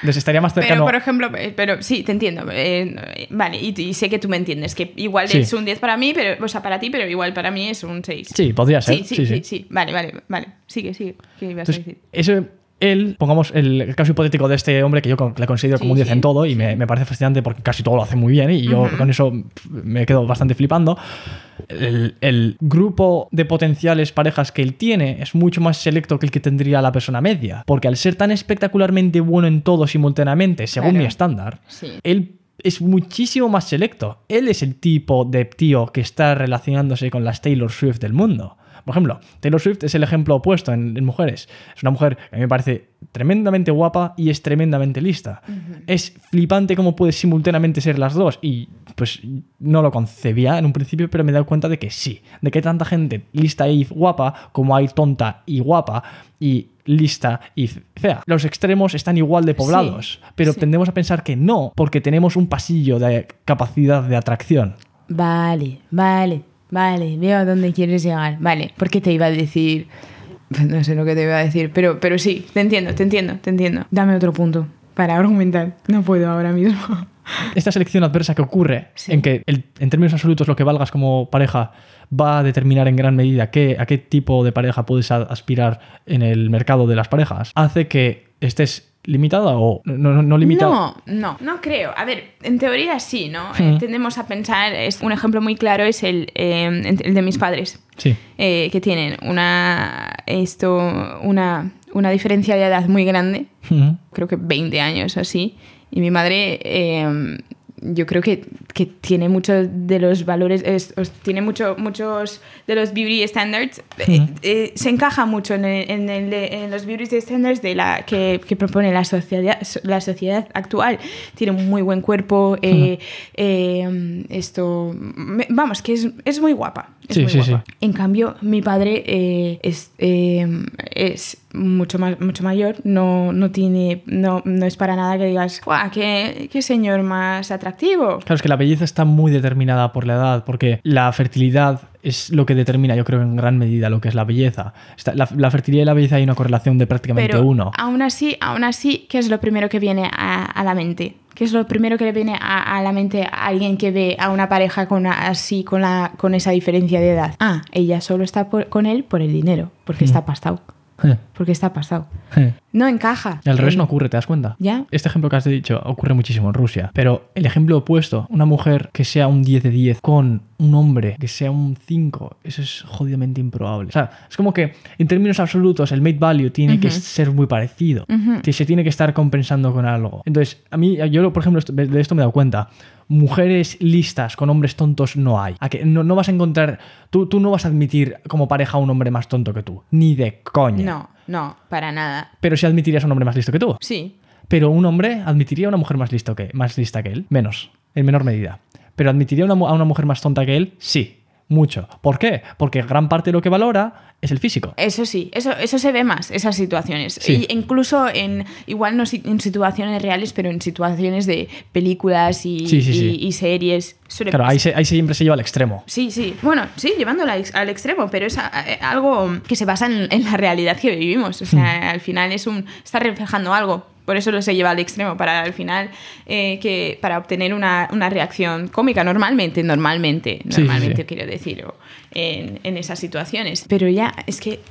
Entonces estaría más cercano. Por ejemplo, eh, pero sí, te entiendo. Eh, vale, y, sé que tú me entiendes, que igual es un 10 para mí, pero, o sea, para ti, pero igual para mí es un 6. Sí, podría ser. Sí, sí, sí. Vale, vale, vale. Sigue, sigue. ¿Qué ibas a decir? Eso él, pongamos el, caso hipotético de este hombre que yo le considero como un 10 en todo y me, parece fascinante porque casi todo lo hace muy bien y yo con eso me quedo bastante flipando. El, grupo de potenciales parejas que él tiene es mucho más selecto que el que tendría la persona media, porque al ser tan espectacularmente bueno en todo simultáneamente, según mi estándar, él es muchísimo más selecto. Él es el tipo de tío que está relacionándose con las Taylor Swift del mundo. Por ejemplo, Taylor Swift es el ejemplo opuesto en, mujeres. Es una mujer que a mí me parece tremendamente guapa y es tremendamente lista. Es flipante cómo puede simultáneamente ser las dos. Y pues no lo concebía en un principio, pero me he dado cuenta de que sí. De que hay tanta gente lista y guapa como hay tonta y guapa y lista y fea. Los extremos están igual de poblados, pero tendemos a pensar que no, porque tenemos un pasillo de capacidad de atracción. Vale, vale. Vale, veo a dónde quieres llegar. Vale, ¿por qué te iba a decir? No sé lo que te iba a decir, pero, pero sí, te entiendo, te entiendo, te entiendo. Dame otro punto para argumentar. No puedo ahora mismo. Esta selección adversa que ocurre, en que en términos absolutos lo que valgas como pareja va a determinar en gran medida qué, a qué tipo de pareja puedes aspirar en el mercado de las parejas, hace que estés limitada o no, no, limitada? No, no, no creo. A ver, en teoría sí, ¿no? Eh, tendemos a pensar, es, un ejemplo muy claro es el, eh, el de mis padres, sí. Eh, que tienen una, esto, una, una diferencia de edad muy grande, creo que 20 años así, y mi madre yo creo que, que, tiene muchos de los valores, tiene mucho, muchos de los beauty standards, eh, eh, se encaja mucho en, en, en, los beauty standards de la, que, que, propone la sociedad, la sociedad actual. Tiene un muy buen cuerpo, eh, esto, vamos, que es, es muy guapa. Sí, sí, Sí. En cambio, mi padre es, es mucho, más, mucho mayor, no, no, tiene, no, no es para nada que digas, ¡guau, qué, qué señor más atractivo! Claro, es que la belleza está muy determinada por la edad, porque la fertilidad es lo que determina, yo creo, en gran medida lo que es la belleza. la, fertilidad y la belleza hay una correlación de prácticamente Pero uno. Aún así, aún así, ¿qué es lo primero que viene a, la mente? ¿Qué es lo primero que le viene a, la mente a alguien que ve a una pareja con así, con, la, con esa diferencia de edad? Ah, ella solo está con él por el dinero, porque está pastado. Porque está pasado. no encaja. Al revés en- no ocurre, ¿te das cuenta? Ya. Este ejemplo que has dicho ocurre muchísimo en Rusia. Pero el ejemplo opuesto, una mujer que sea un 10 de 10 con un hombre que sea un 5, eso es jodidamente improbable. O sea, es como que en términos absolutos el mate value tiene que ser muy parecido. Que se tiene que estar compensando con algo. Entonces, a mí, yo por ejemplo, de esto me he dado cuenta. Mujeres listas con hombres tontos no hay. A que no, no vas a encontrar. Tú, tú no vas a admitir como pareja a un hombre más tonto que tú. Ni de coña. No, no, para nada. Pero sí admitirías a un hombre más listo que tú. Sí. Pero un hombre admitiría a una mujer más, listo que, más lista que él. Menos, en menor medida. Pero admitiría una, a una mujer más tonta que él, sí. Mucho. ¿Por qué? Porque gran parte de lo que valora es el físico. Eso sí, eso, eso se ve más, esas situaciones. Sí. Incluso en, igual no en situaciones reales, pero en situaciones de películas y, Sí, sí, y- sí. y series. Claro, ahí, se- ahí siempre se lleva al extremo. Sí, sí. Bueno, sí, llevándolo al, ex- al extremo, pero es a- a- algo que se basa en, en la realidad que vivimos. O sea, al final es un. está reflejando algo. Por eso lo se lleva al extremo, para al final eh, que para obtener una, una reacción cómica normalmente, normalmente, Sí, sí, normalmente sí. quiero decir, en, en esas situaciones. Pero ya, es que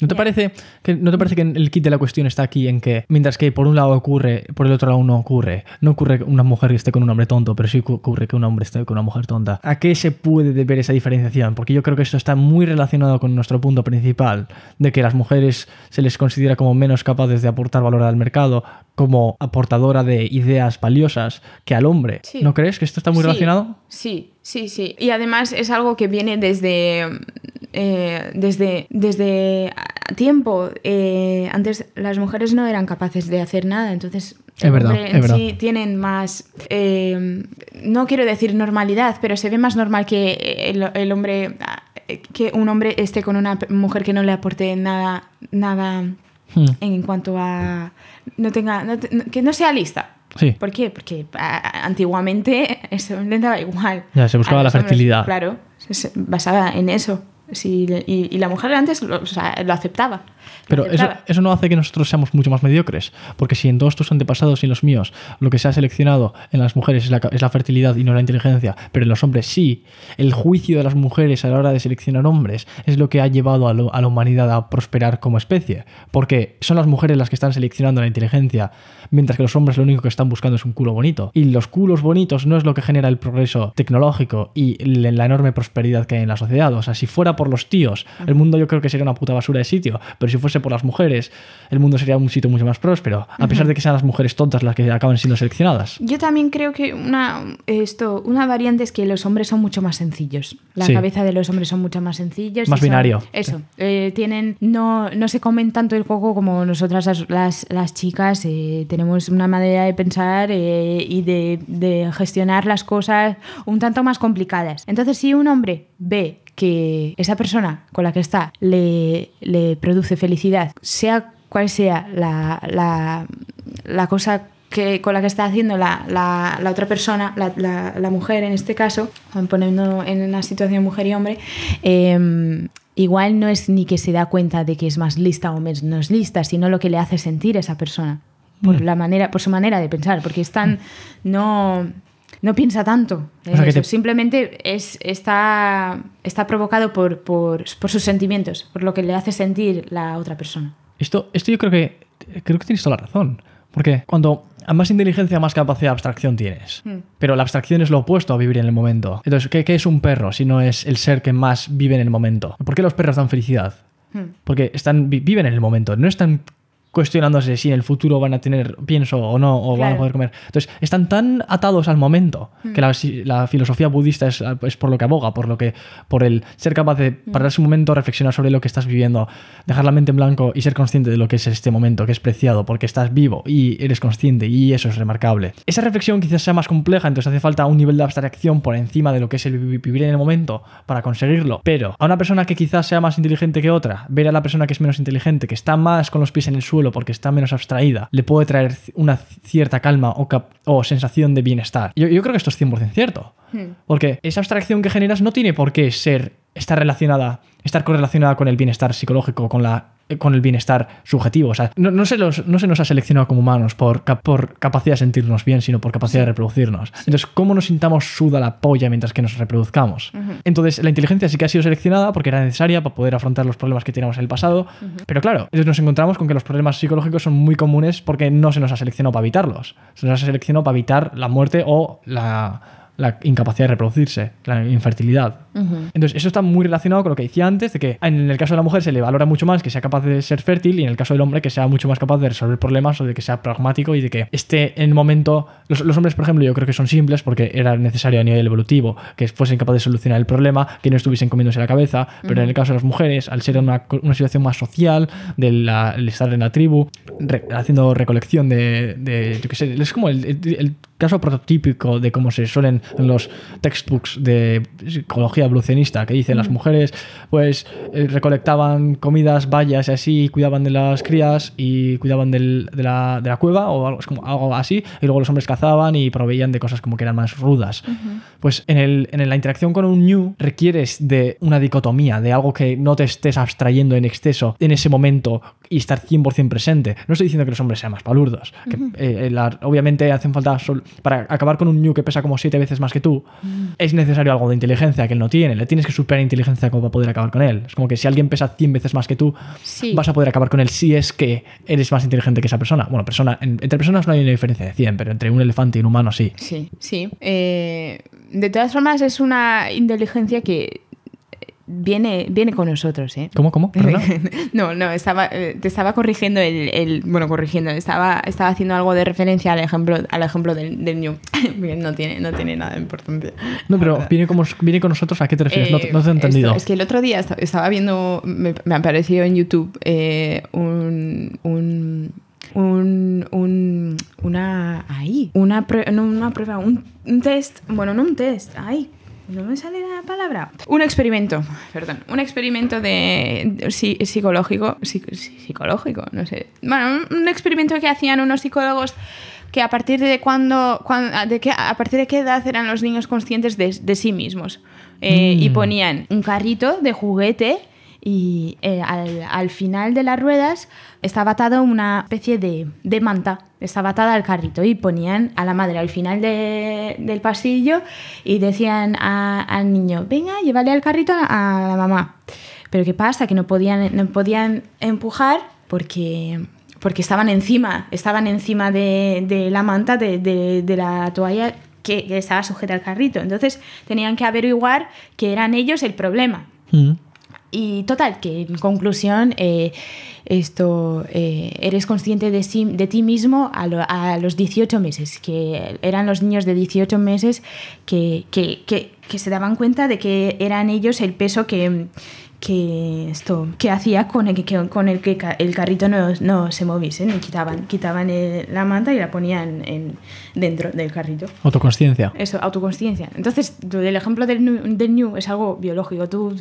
¿No te, parece que, ¿No te parece que el kit de la cuestión está aquí en que, mientras que por un lado ocurre, por el otro lado no ocurre? No ocurre que una mujer esté con un hombre tonto, pero sí cu- ocurre que un hombre esté con una mujer tonta. ¿A qué se puede deber esa diferenciación? Porque yo creo que esto está muy relacionado con nuestro punto principal, de que las mujeres se les considera como menos capaces de aportar valor al mercado, como aportadora de ideas valiosas que al hombre. Sí. ¿No crees que esto está muy Sí, relacionado? Sí, sí, sí. Y además es algo que viene desde, eh, desde, tiempo. Eh, antes las mujeres no eran capaces de hacer nada, entonces... Es verdad, es sí tienen más, eh, no quiero decir normalidad, pero se ve más normal que el, el hombre, que un hombre esté con una mujer que no le aporte nada, nada Hmm. en cuanto a, no tenga, no- que no sea lista. Sí. ¿Por qué? Porque a- antiguamente eso daba igual. Ya, se buscaba la los hombres, fertilidad. Claro, se- se basaba en eso. Sí, y, y la mujer antes lo, o sea, lo aceptaba. lo Pero eso, aceptaba. eso no hace que nosotros seamos mucho más mediocres, porque si en todos tus antepasados y en los míos lo que se ha seleccionado en las mujeres es la, es la fertilidad y no la inteligencia, pero en los hombres sí, el juicio de las mujeres a la hora de seleccionar hombres es lo que ha llevado a, lo- a la humanidad a prosperar como especie, porque son las mujeres las que están seleccionando la inteligencia, mientras que los hombres lo único que están buscando es un culo bonito. Y los culos bonitos no es lo que genera el progreso tecnológico y la la enorme prosperidad que hay en la sociedad. O sea, si fuera por los tíos, el mundo yo creo que sería una puta basura de sitio, pero si fuese por las mujeres, el mundo sería un sitio mucho más próspero, a pesar de que sean las mujeres tontas las que acaban siendo seleccionadas. Yo también creo que una, esto, una variante es que los hombres son mucho más sencillos. La Sí. cabeza de los hombres son mucho más sencillos. Más son- binario. Eso. eh, tienen, no, no se comen tanto el coco como nosotras las, las, las chicas. eh, tenemos una manera de pensar eh, y de, de gestionar las cosas un tanto más complicadas. Entonces, si un hombre ve que esa persona con la que está le, le produce felicidad, sea cual sea la, la, la cosa que, con la que está haciendo la, la- la otra persona, la, la- la mujer en este caso, poniendo en una situación mujer y hombre, eh, igual no es ni que se da cuenta de que es más lista o menos lista, sino lo que le hace sentir esa persona. Por, Mm. la manera, por su manera de pensar, porque es tan. No, no piensa tanto. O sea, te- Simplemente es, está, está provocado por, por, por sus sentimientos, por lo que le hace sentir la otra persona. Esto, esto yo creo que creo que tienes toda la razón. Porque cuando a más inteligencia, más capacidad de abstracción tienes. Hmm. Pero la abstracción es lo opuesto a vivir en el momento. Entonces, ¿qué, qué es un perro si no es el ser que más vive en el momento? ¿Por qué los perros dan felicidad? Hmm. Porque están, vi- viven en el momento, no están cuestionándose si en el futuro van a tener pienso o no, o van a poder comer. Entonces, están tan atados al momento que la, la filosofía budista es, es por lo que aboga, por lo que por el ser capaz de Hmm. pararse un momento, reflexionar sobre lo que estás viviendo, dejar la mente en blanco y ser consciente de lo que es este momento, que es preciado, porque estás vivo y eres consciente y eso es remarcable. Esa reflexión quizás sea más compleja, entonces hace falta un nivel de abstracción por encima de lo que es el vi- vivir en el momento para conseguirlo. Pero a una persona que quizás sea más inteligente que otra, ver a la persona que es menos inteligente, que está más con los pies en el suelo porque está menos abstraída, le puede traer una cierta calma o, sensación de bienestar. Yo, yo creo que esto es 100% cierto. Hmm. Porque esa abstracción que generas no tiene por qué ser, estar relacionada, estar correlacionada con el bienestar psicológico, con la con el bienestar subjetivo. O sea, no, no se, los- no se nos ha seleccionado como humanos por capacidad de sentirnos bien, sino por capacidad de reproducirnos. Entonces, ¿cómo nos sintamos suda la polla mientras que nos reproduzcamos? Entonces, la inteligencia sí que ha sido seleccionada porque era necesaria para poder afrontar los problemas que teníamos en el pasado. Pero claro, entonces nos encontramos con que los problemas psicológicos son muy comunes porque no se nos ha seleccionado para evitarlos. Se nos ha seleccionado para evitar la muerte o la, la incapacidad de reproducirse, la infertilidad. Entonces, eso está muy relacionado con lo que decía antes, de que en el caso de la mujer se le valora mucho más que sea capaz de ser fértil y en el caso del hombre que sea mucho más capaz de resolver problemas o de que sea pragmático y de que esté en el momento... Los, los hombres, por ejemplo, yo creo que son simples porque era necesario a nivel evolutivo que fuesen capaces de solucionar el problema, que no estuviesen comiéndose la cabeza, pero en el caso de las mujeres, al ser una, una situación más social, del estar en la tribu, re- haciendo recolección de, de, yo qué sé, es como el, el- el caso prototípico de cómo se suelen en los textbooks de psicología evolucionista, que dicen las mujeres pues eh, recolectaban comidas, vallas y así, cuidaban de las crías y cuidaban del- de, la, de la cueva o algo, es como algo así, y luego los hombres cazaban y proveían de cosas como que eran más rudas. Pues en, el, en la interacción con un new requieres de una dicotomía, de algo que no te estés abstrayendo en exceso en ese momento y estar 100% presente. No estoy diciendo que los hombres sean más palurdos. que, eh, la- obviamente hacen falta, sol- para acabar con un new que pesa como siete veces más que tú, es necesario algo de inteligencia que él no tiene. Le tienes que superar inteligencia como para poder acabar con él. Es como que si alguien pesa 100 veces más que tú, Sí. vas a poder acabar con él si es que eres más inteligente que esa persona. Bueno, persona, en- entre personas no hay una diferencia de 100, pero entre un elefante y un humano sí. Sí, sí. Eh, de todas formas, es una inteligencia que viene, viene con nosotros, ¿eh? ¿Cómo? ¿Cómo? No, no, estaba, eh, te estaba corrigiendo el, el- Bueno, corrigiendo, estaba, estaba haciendo algo de referencia al ejemplo, al ejemplo del, del New. No tiene, no tiene nada de importancia. No, pero viene, como, viene con nosotros, ¿a qué te refieres? no, te- no te he Eh, entendido. esto- es que el otro día esta- estaba viendo, me, me apareció en YouTube eh, un, un, un, un- una, ahí, una, prue- no, una prueba, un, un test, bueno, no un test, ay, no me sale la palabra. Un experimento, perdón, un experimento de, de- sí, psicológico, psicológico, no sé. Bueno, un, un experimento que hacían unos psicólogos que a partir de cuándo, cuán- de qué, a partir de qué edad eran los niños conscientes de, de sí mismos. Eh, Y Mm. ponían un carrito de juguete y eh, al, al final de las ruedas estaba atada una especie de, de manta, estaba atada al carrito y ponían a la madre al final de- del pasillo y decían a- al niño, venga, llévale al carrito a, a la mamá. Pero ¿qué pasa? Que no podían, no podían empujar porque, porque estaban encima, estaban encima de, de la manta, de, de- de la toalla que, que estaba sujeta al carrito. Entonces tenían que averiguar que eran ellos el problema. Mm. Y total, que en conclusión, eh, esto, eh, eres consciente de, sí- de ti mismo a, lo- a los 18 meses, que eran los niños de 18 meses que, que, que- que se daban cuenta de que eran ellos el peso que, que, esto, que hacía con el que, con el, que el carrito no, no se moviese. Quitaban, quitaban el- la manta y la ponían en, dentro del carrito. Autoconsciencia. Eso, autoconsciencia. Entonces, tú- el ejemplo del new, del new es algo biológico. Tú,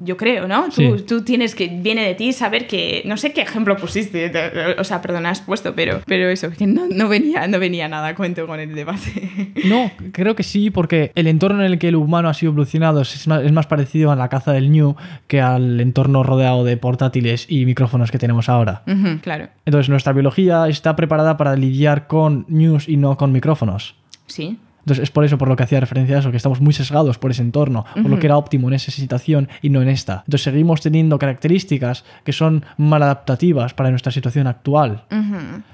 yo creo, ¿no? Tú, Sí. tú tienes que, viene de ti saber que, no sé qué ejemplo pusiste, te- o sea, perdón, has puesto, pero, pero eso, que no, no venía, no venía nada a cuento con el debate. No, creo que sí, porque el entorno en el que el humano ha sido evolucionado es más, es más parecido a la caza del New que al entorno rodeado de portátiles y micrófonos que tenemos ahora. Claro, Entonces, nuestra biología está preparada para lidiar con news y no con micrófonos. sí. Entonces, es por eso por lo que hacía referencia a eso, que estamos muy sesgados por ese entorno, por lo que era óptimo en esa situación y no en esta. Entonces, seguimos teniendo características que son mal adaptativas para nuestra situación actual.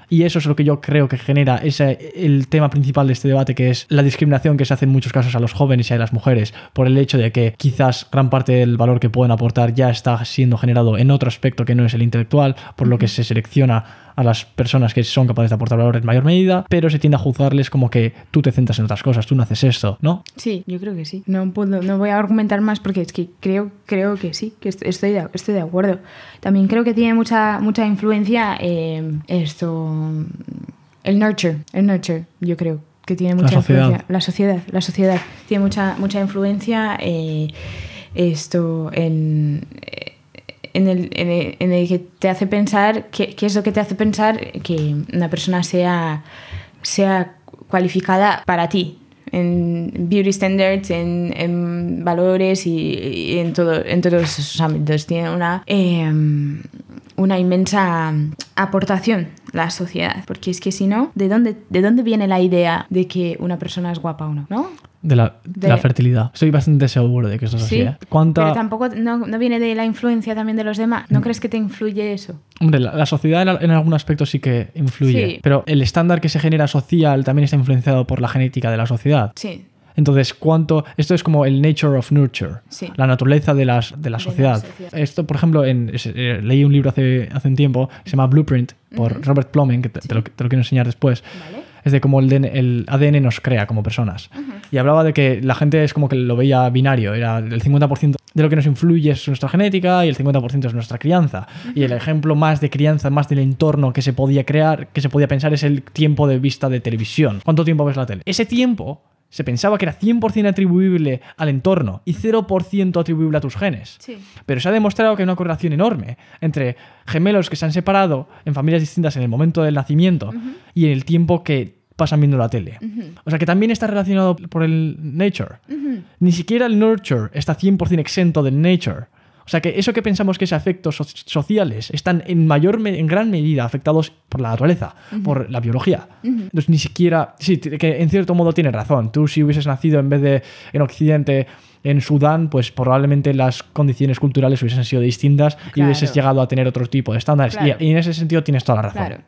Y eso es lo que yo creo que genera ese, el tema principal de este debate, que es la discriminación que se hace en muchos casos a los jóvenes y a las mujeres, por el hecho de que quizás gran parte del valor que pueden aportar ya está siendo generado en otro aspecto que no es el intelectual, por lo que se selecciona a las personas que son capaces de aportar valor en mayor medida, pero se tiende a juzgarles como que tú te centras en otras cosas, tú no haces esto, ¿no? Sí, yo creo que sí. No, puedo, no voy a argumentar más porque es que creo, creo que sí, que est- estoy de, estoy de acuerdo. También creo que tiene mucha, mucha influencia eh, esto, el nurture, el nurture, yo creo que tiene mucha sociedad. influencia. La sociedad, la sociedad tiene mucha, mucha influencia eh, esto en, en, el, en, el, que te hace pensar, qué qué es lo que te hace pensar que una persona sea, sea cualificada para ti, en beauty standards, en, en valores y, en, todo, en todos esos ámbitos. Tiene una... eh, una inmensa aportación la sociedad, porque es que si no, ¿de dónde, ¿de dónde viene la idea de que una persona es guapa o? ¿no? De la, de De- la fertilidad. Estoy bastante seguro de que eso es así. Sí, ¿eh? ¿Cuánta- pero tampoco no, no viene de la influencia también de los demás. Mm. ¿No crees que te influye eso? Hombre, la, la sociedad en, en algún aspecto sí que influye, Sí. pero el estándar que se genera social también está influenciado por la genética de la sociedad. Sí, Entonces, ¿cuánto? Esto es como el nature of nurture, Sí. la naturaleza de, las, de la De la sociedad. sociedad. Esto, por ejemplo, en, eh, leí un libro hace, hace un tiempo, se llama Blueprint, por Robert Plomin, que te, te lo, te lo quiero enseñar después. ¿vale? Es de cómo el, DN el ADN nos crea como personas. Y hablaba de que la gente es como que lo veía binario, era el 50% de lo que nos influye es nuestra genética y el 50% es nuestra crianza. Y el ejemplo más de crianza, más del entorno que se podía crear, que se podía pensar es el tiempo de vista de televisión. ¿Cuánto tiempo ves la tele? Ese tiempo se pensaba que era 100% atribuible al entorno y 0% atribuible a tus genes. Sí. Pero se ha demostrado que hay una correlación enorme entre gemelos que se han separado en familias distintas en el momento del nacimiento y en el tiempo que pasan viendo la tele. O sea que también está relacionado por el nature. Ni siquiera el nurture está 100% exento del nature. O sea que eso que pensamos que es afectos so- sociales están en mayor me- en gran medida afectados por la naturaleza, por la biología. Entonces ni siquiera, sí, que en cierto modo tiene razón. Tú si hubieses nacido en vez de en Occidente en Sudán, pues probablemente las condiciones culturales hubiesen sido distintas y hubieses llegado a tener otro tipo de estándares. Y- Claro. Y, en ese sentido tienes toda la razón. Claro.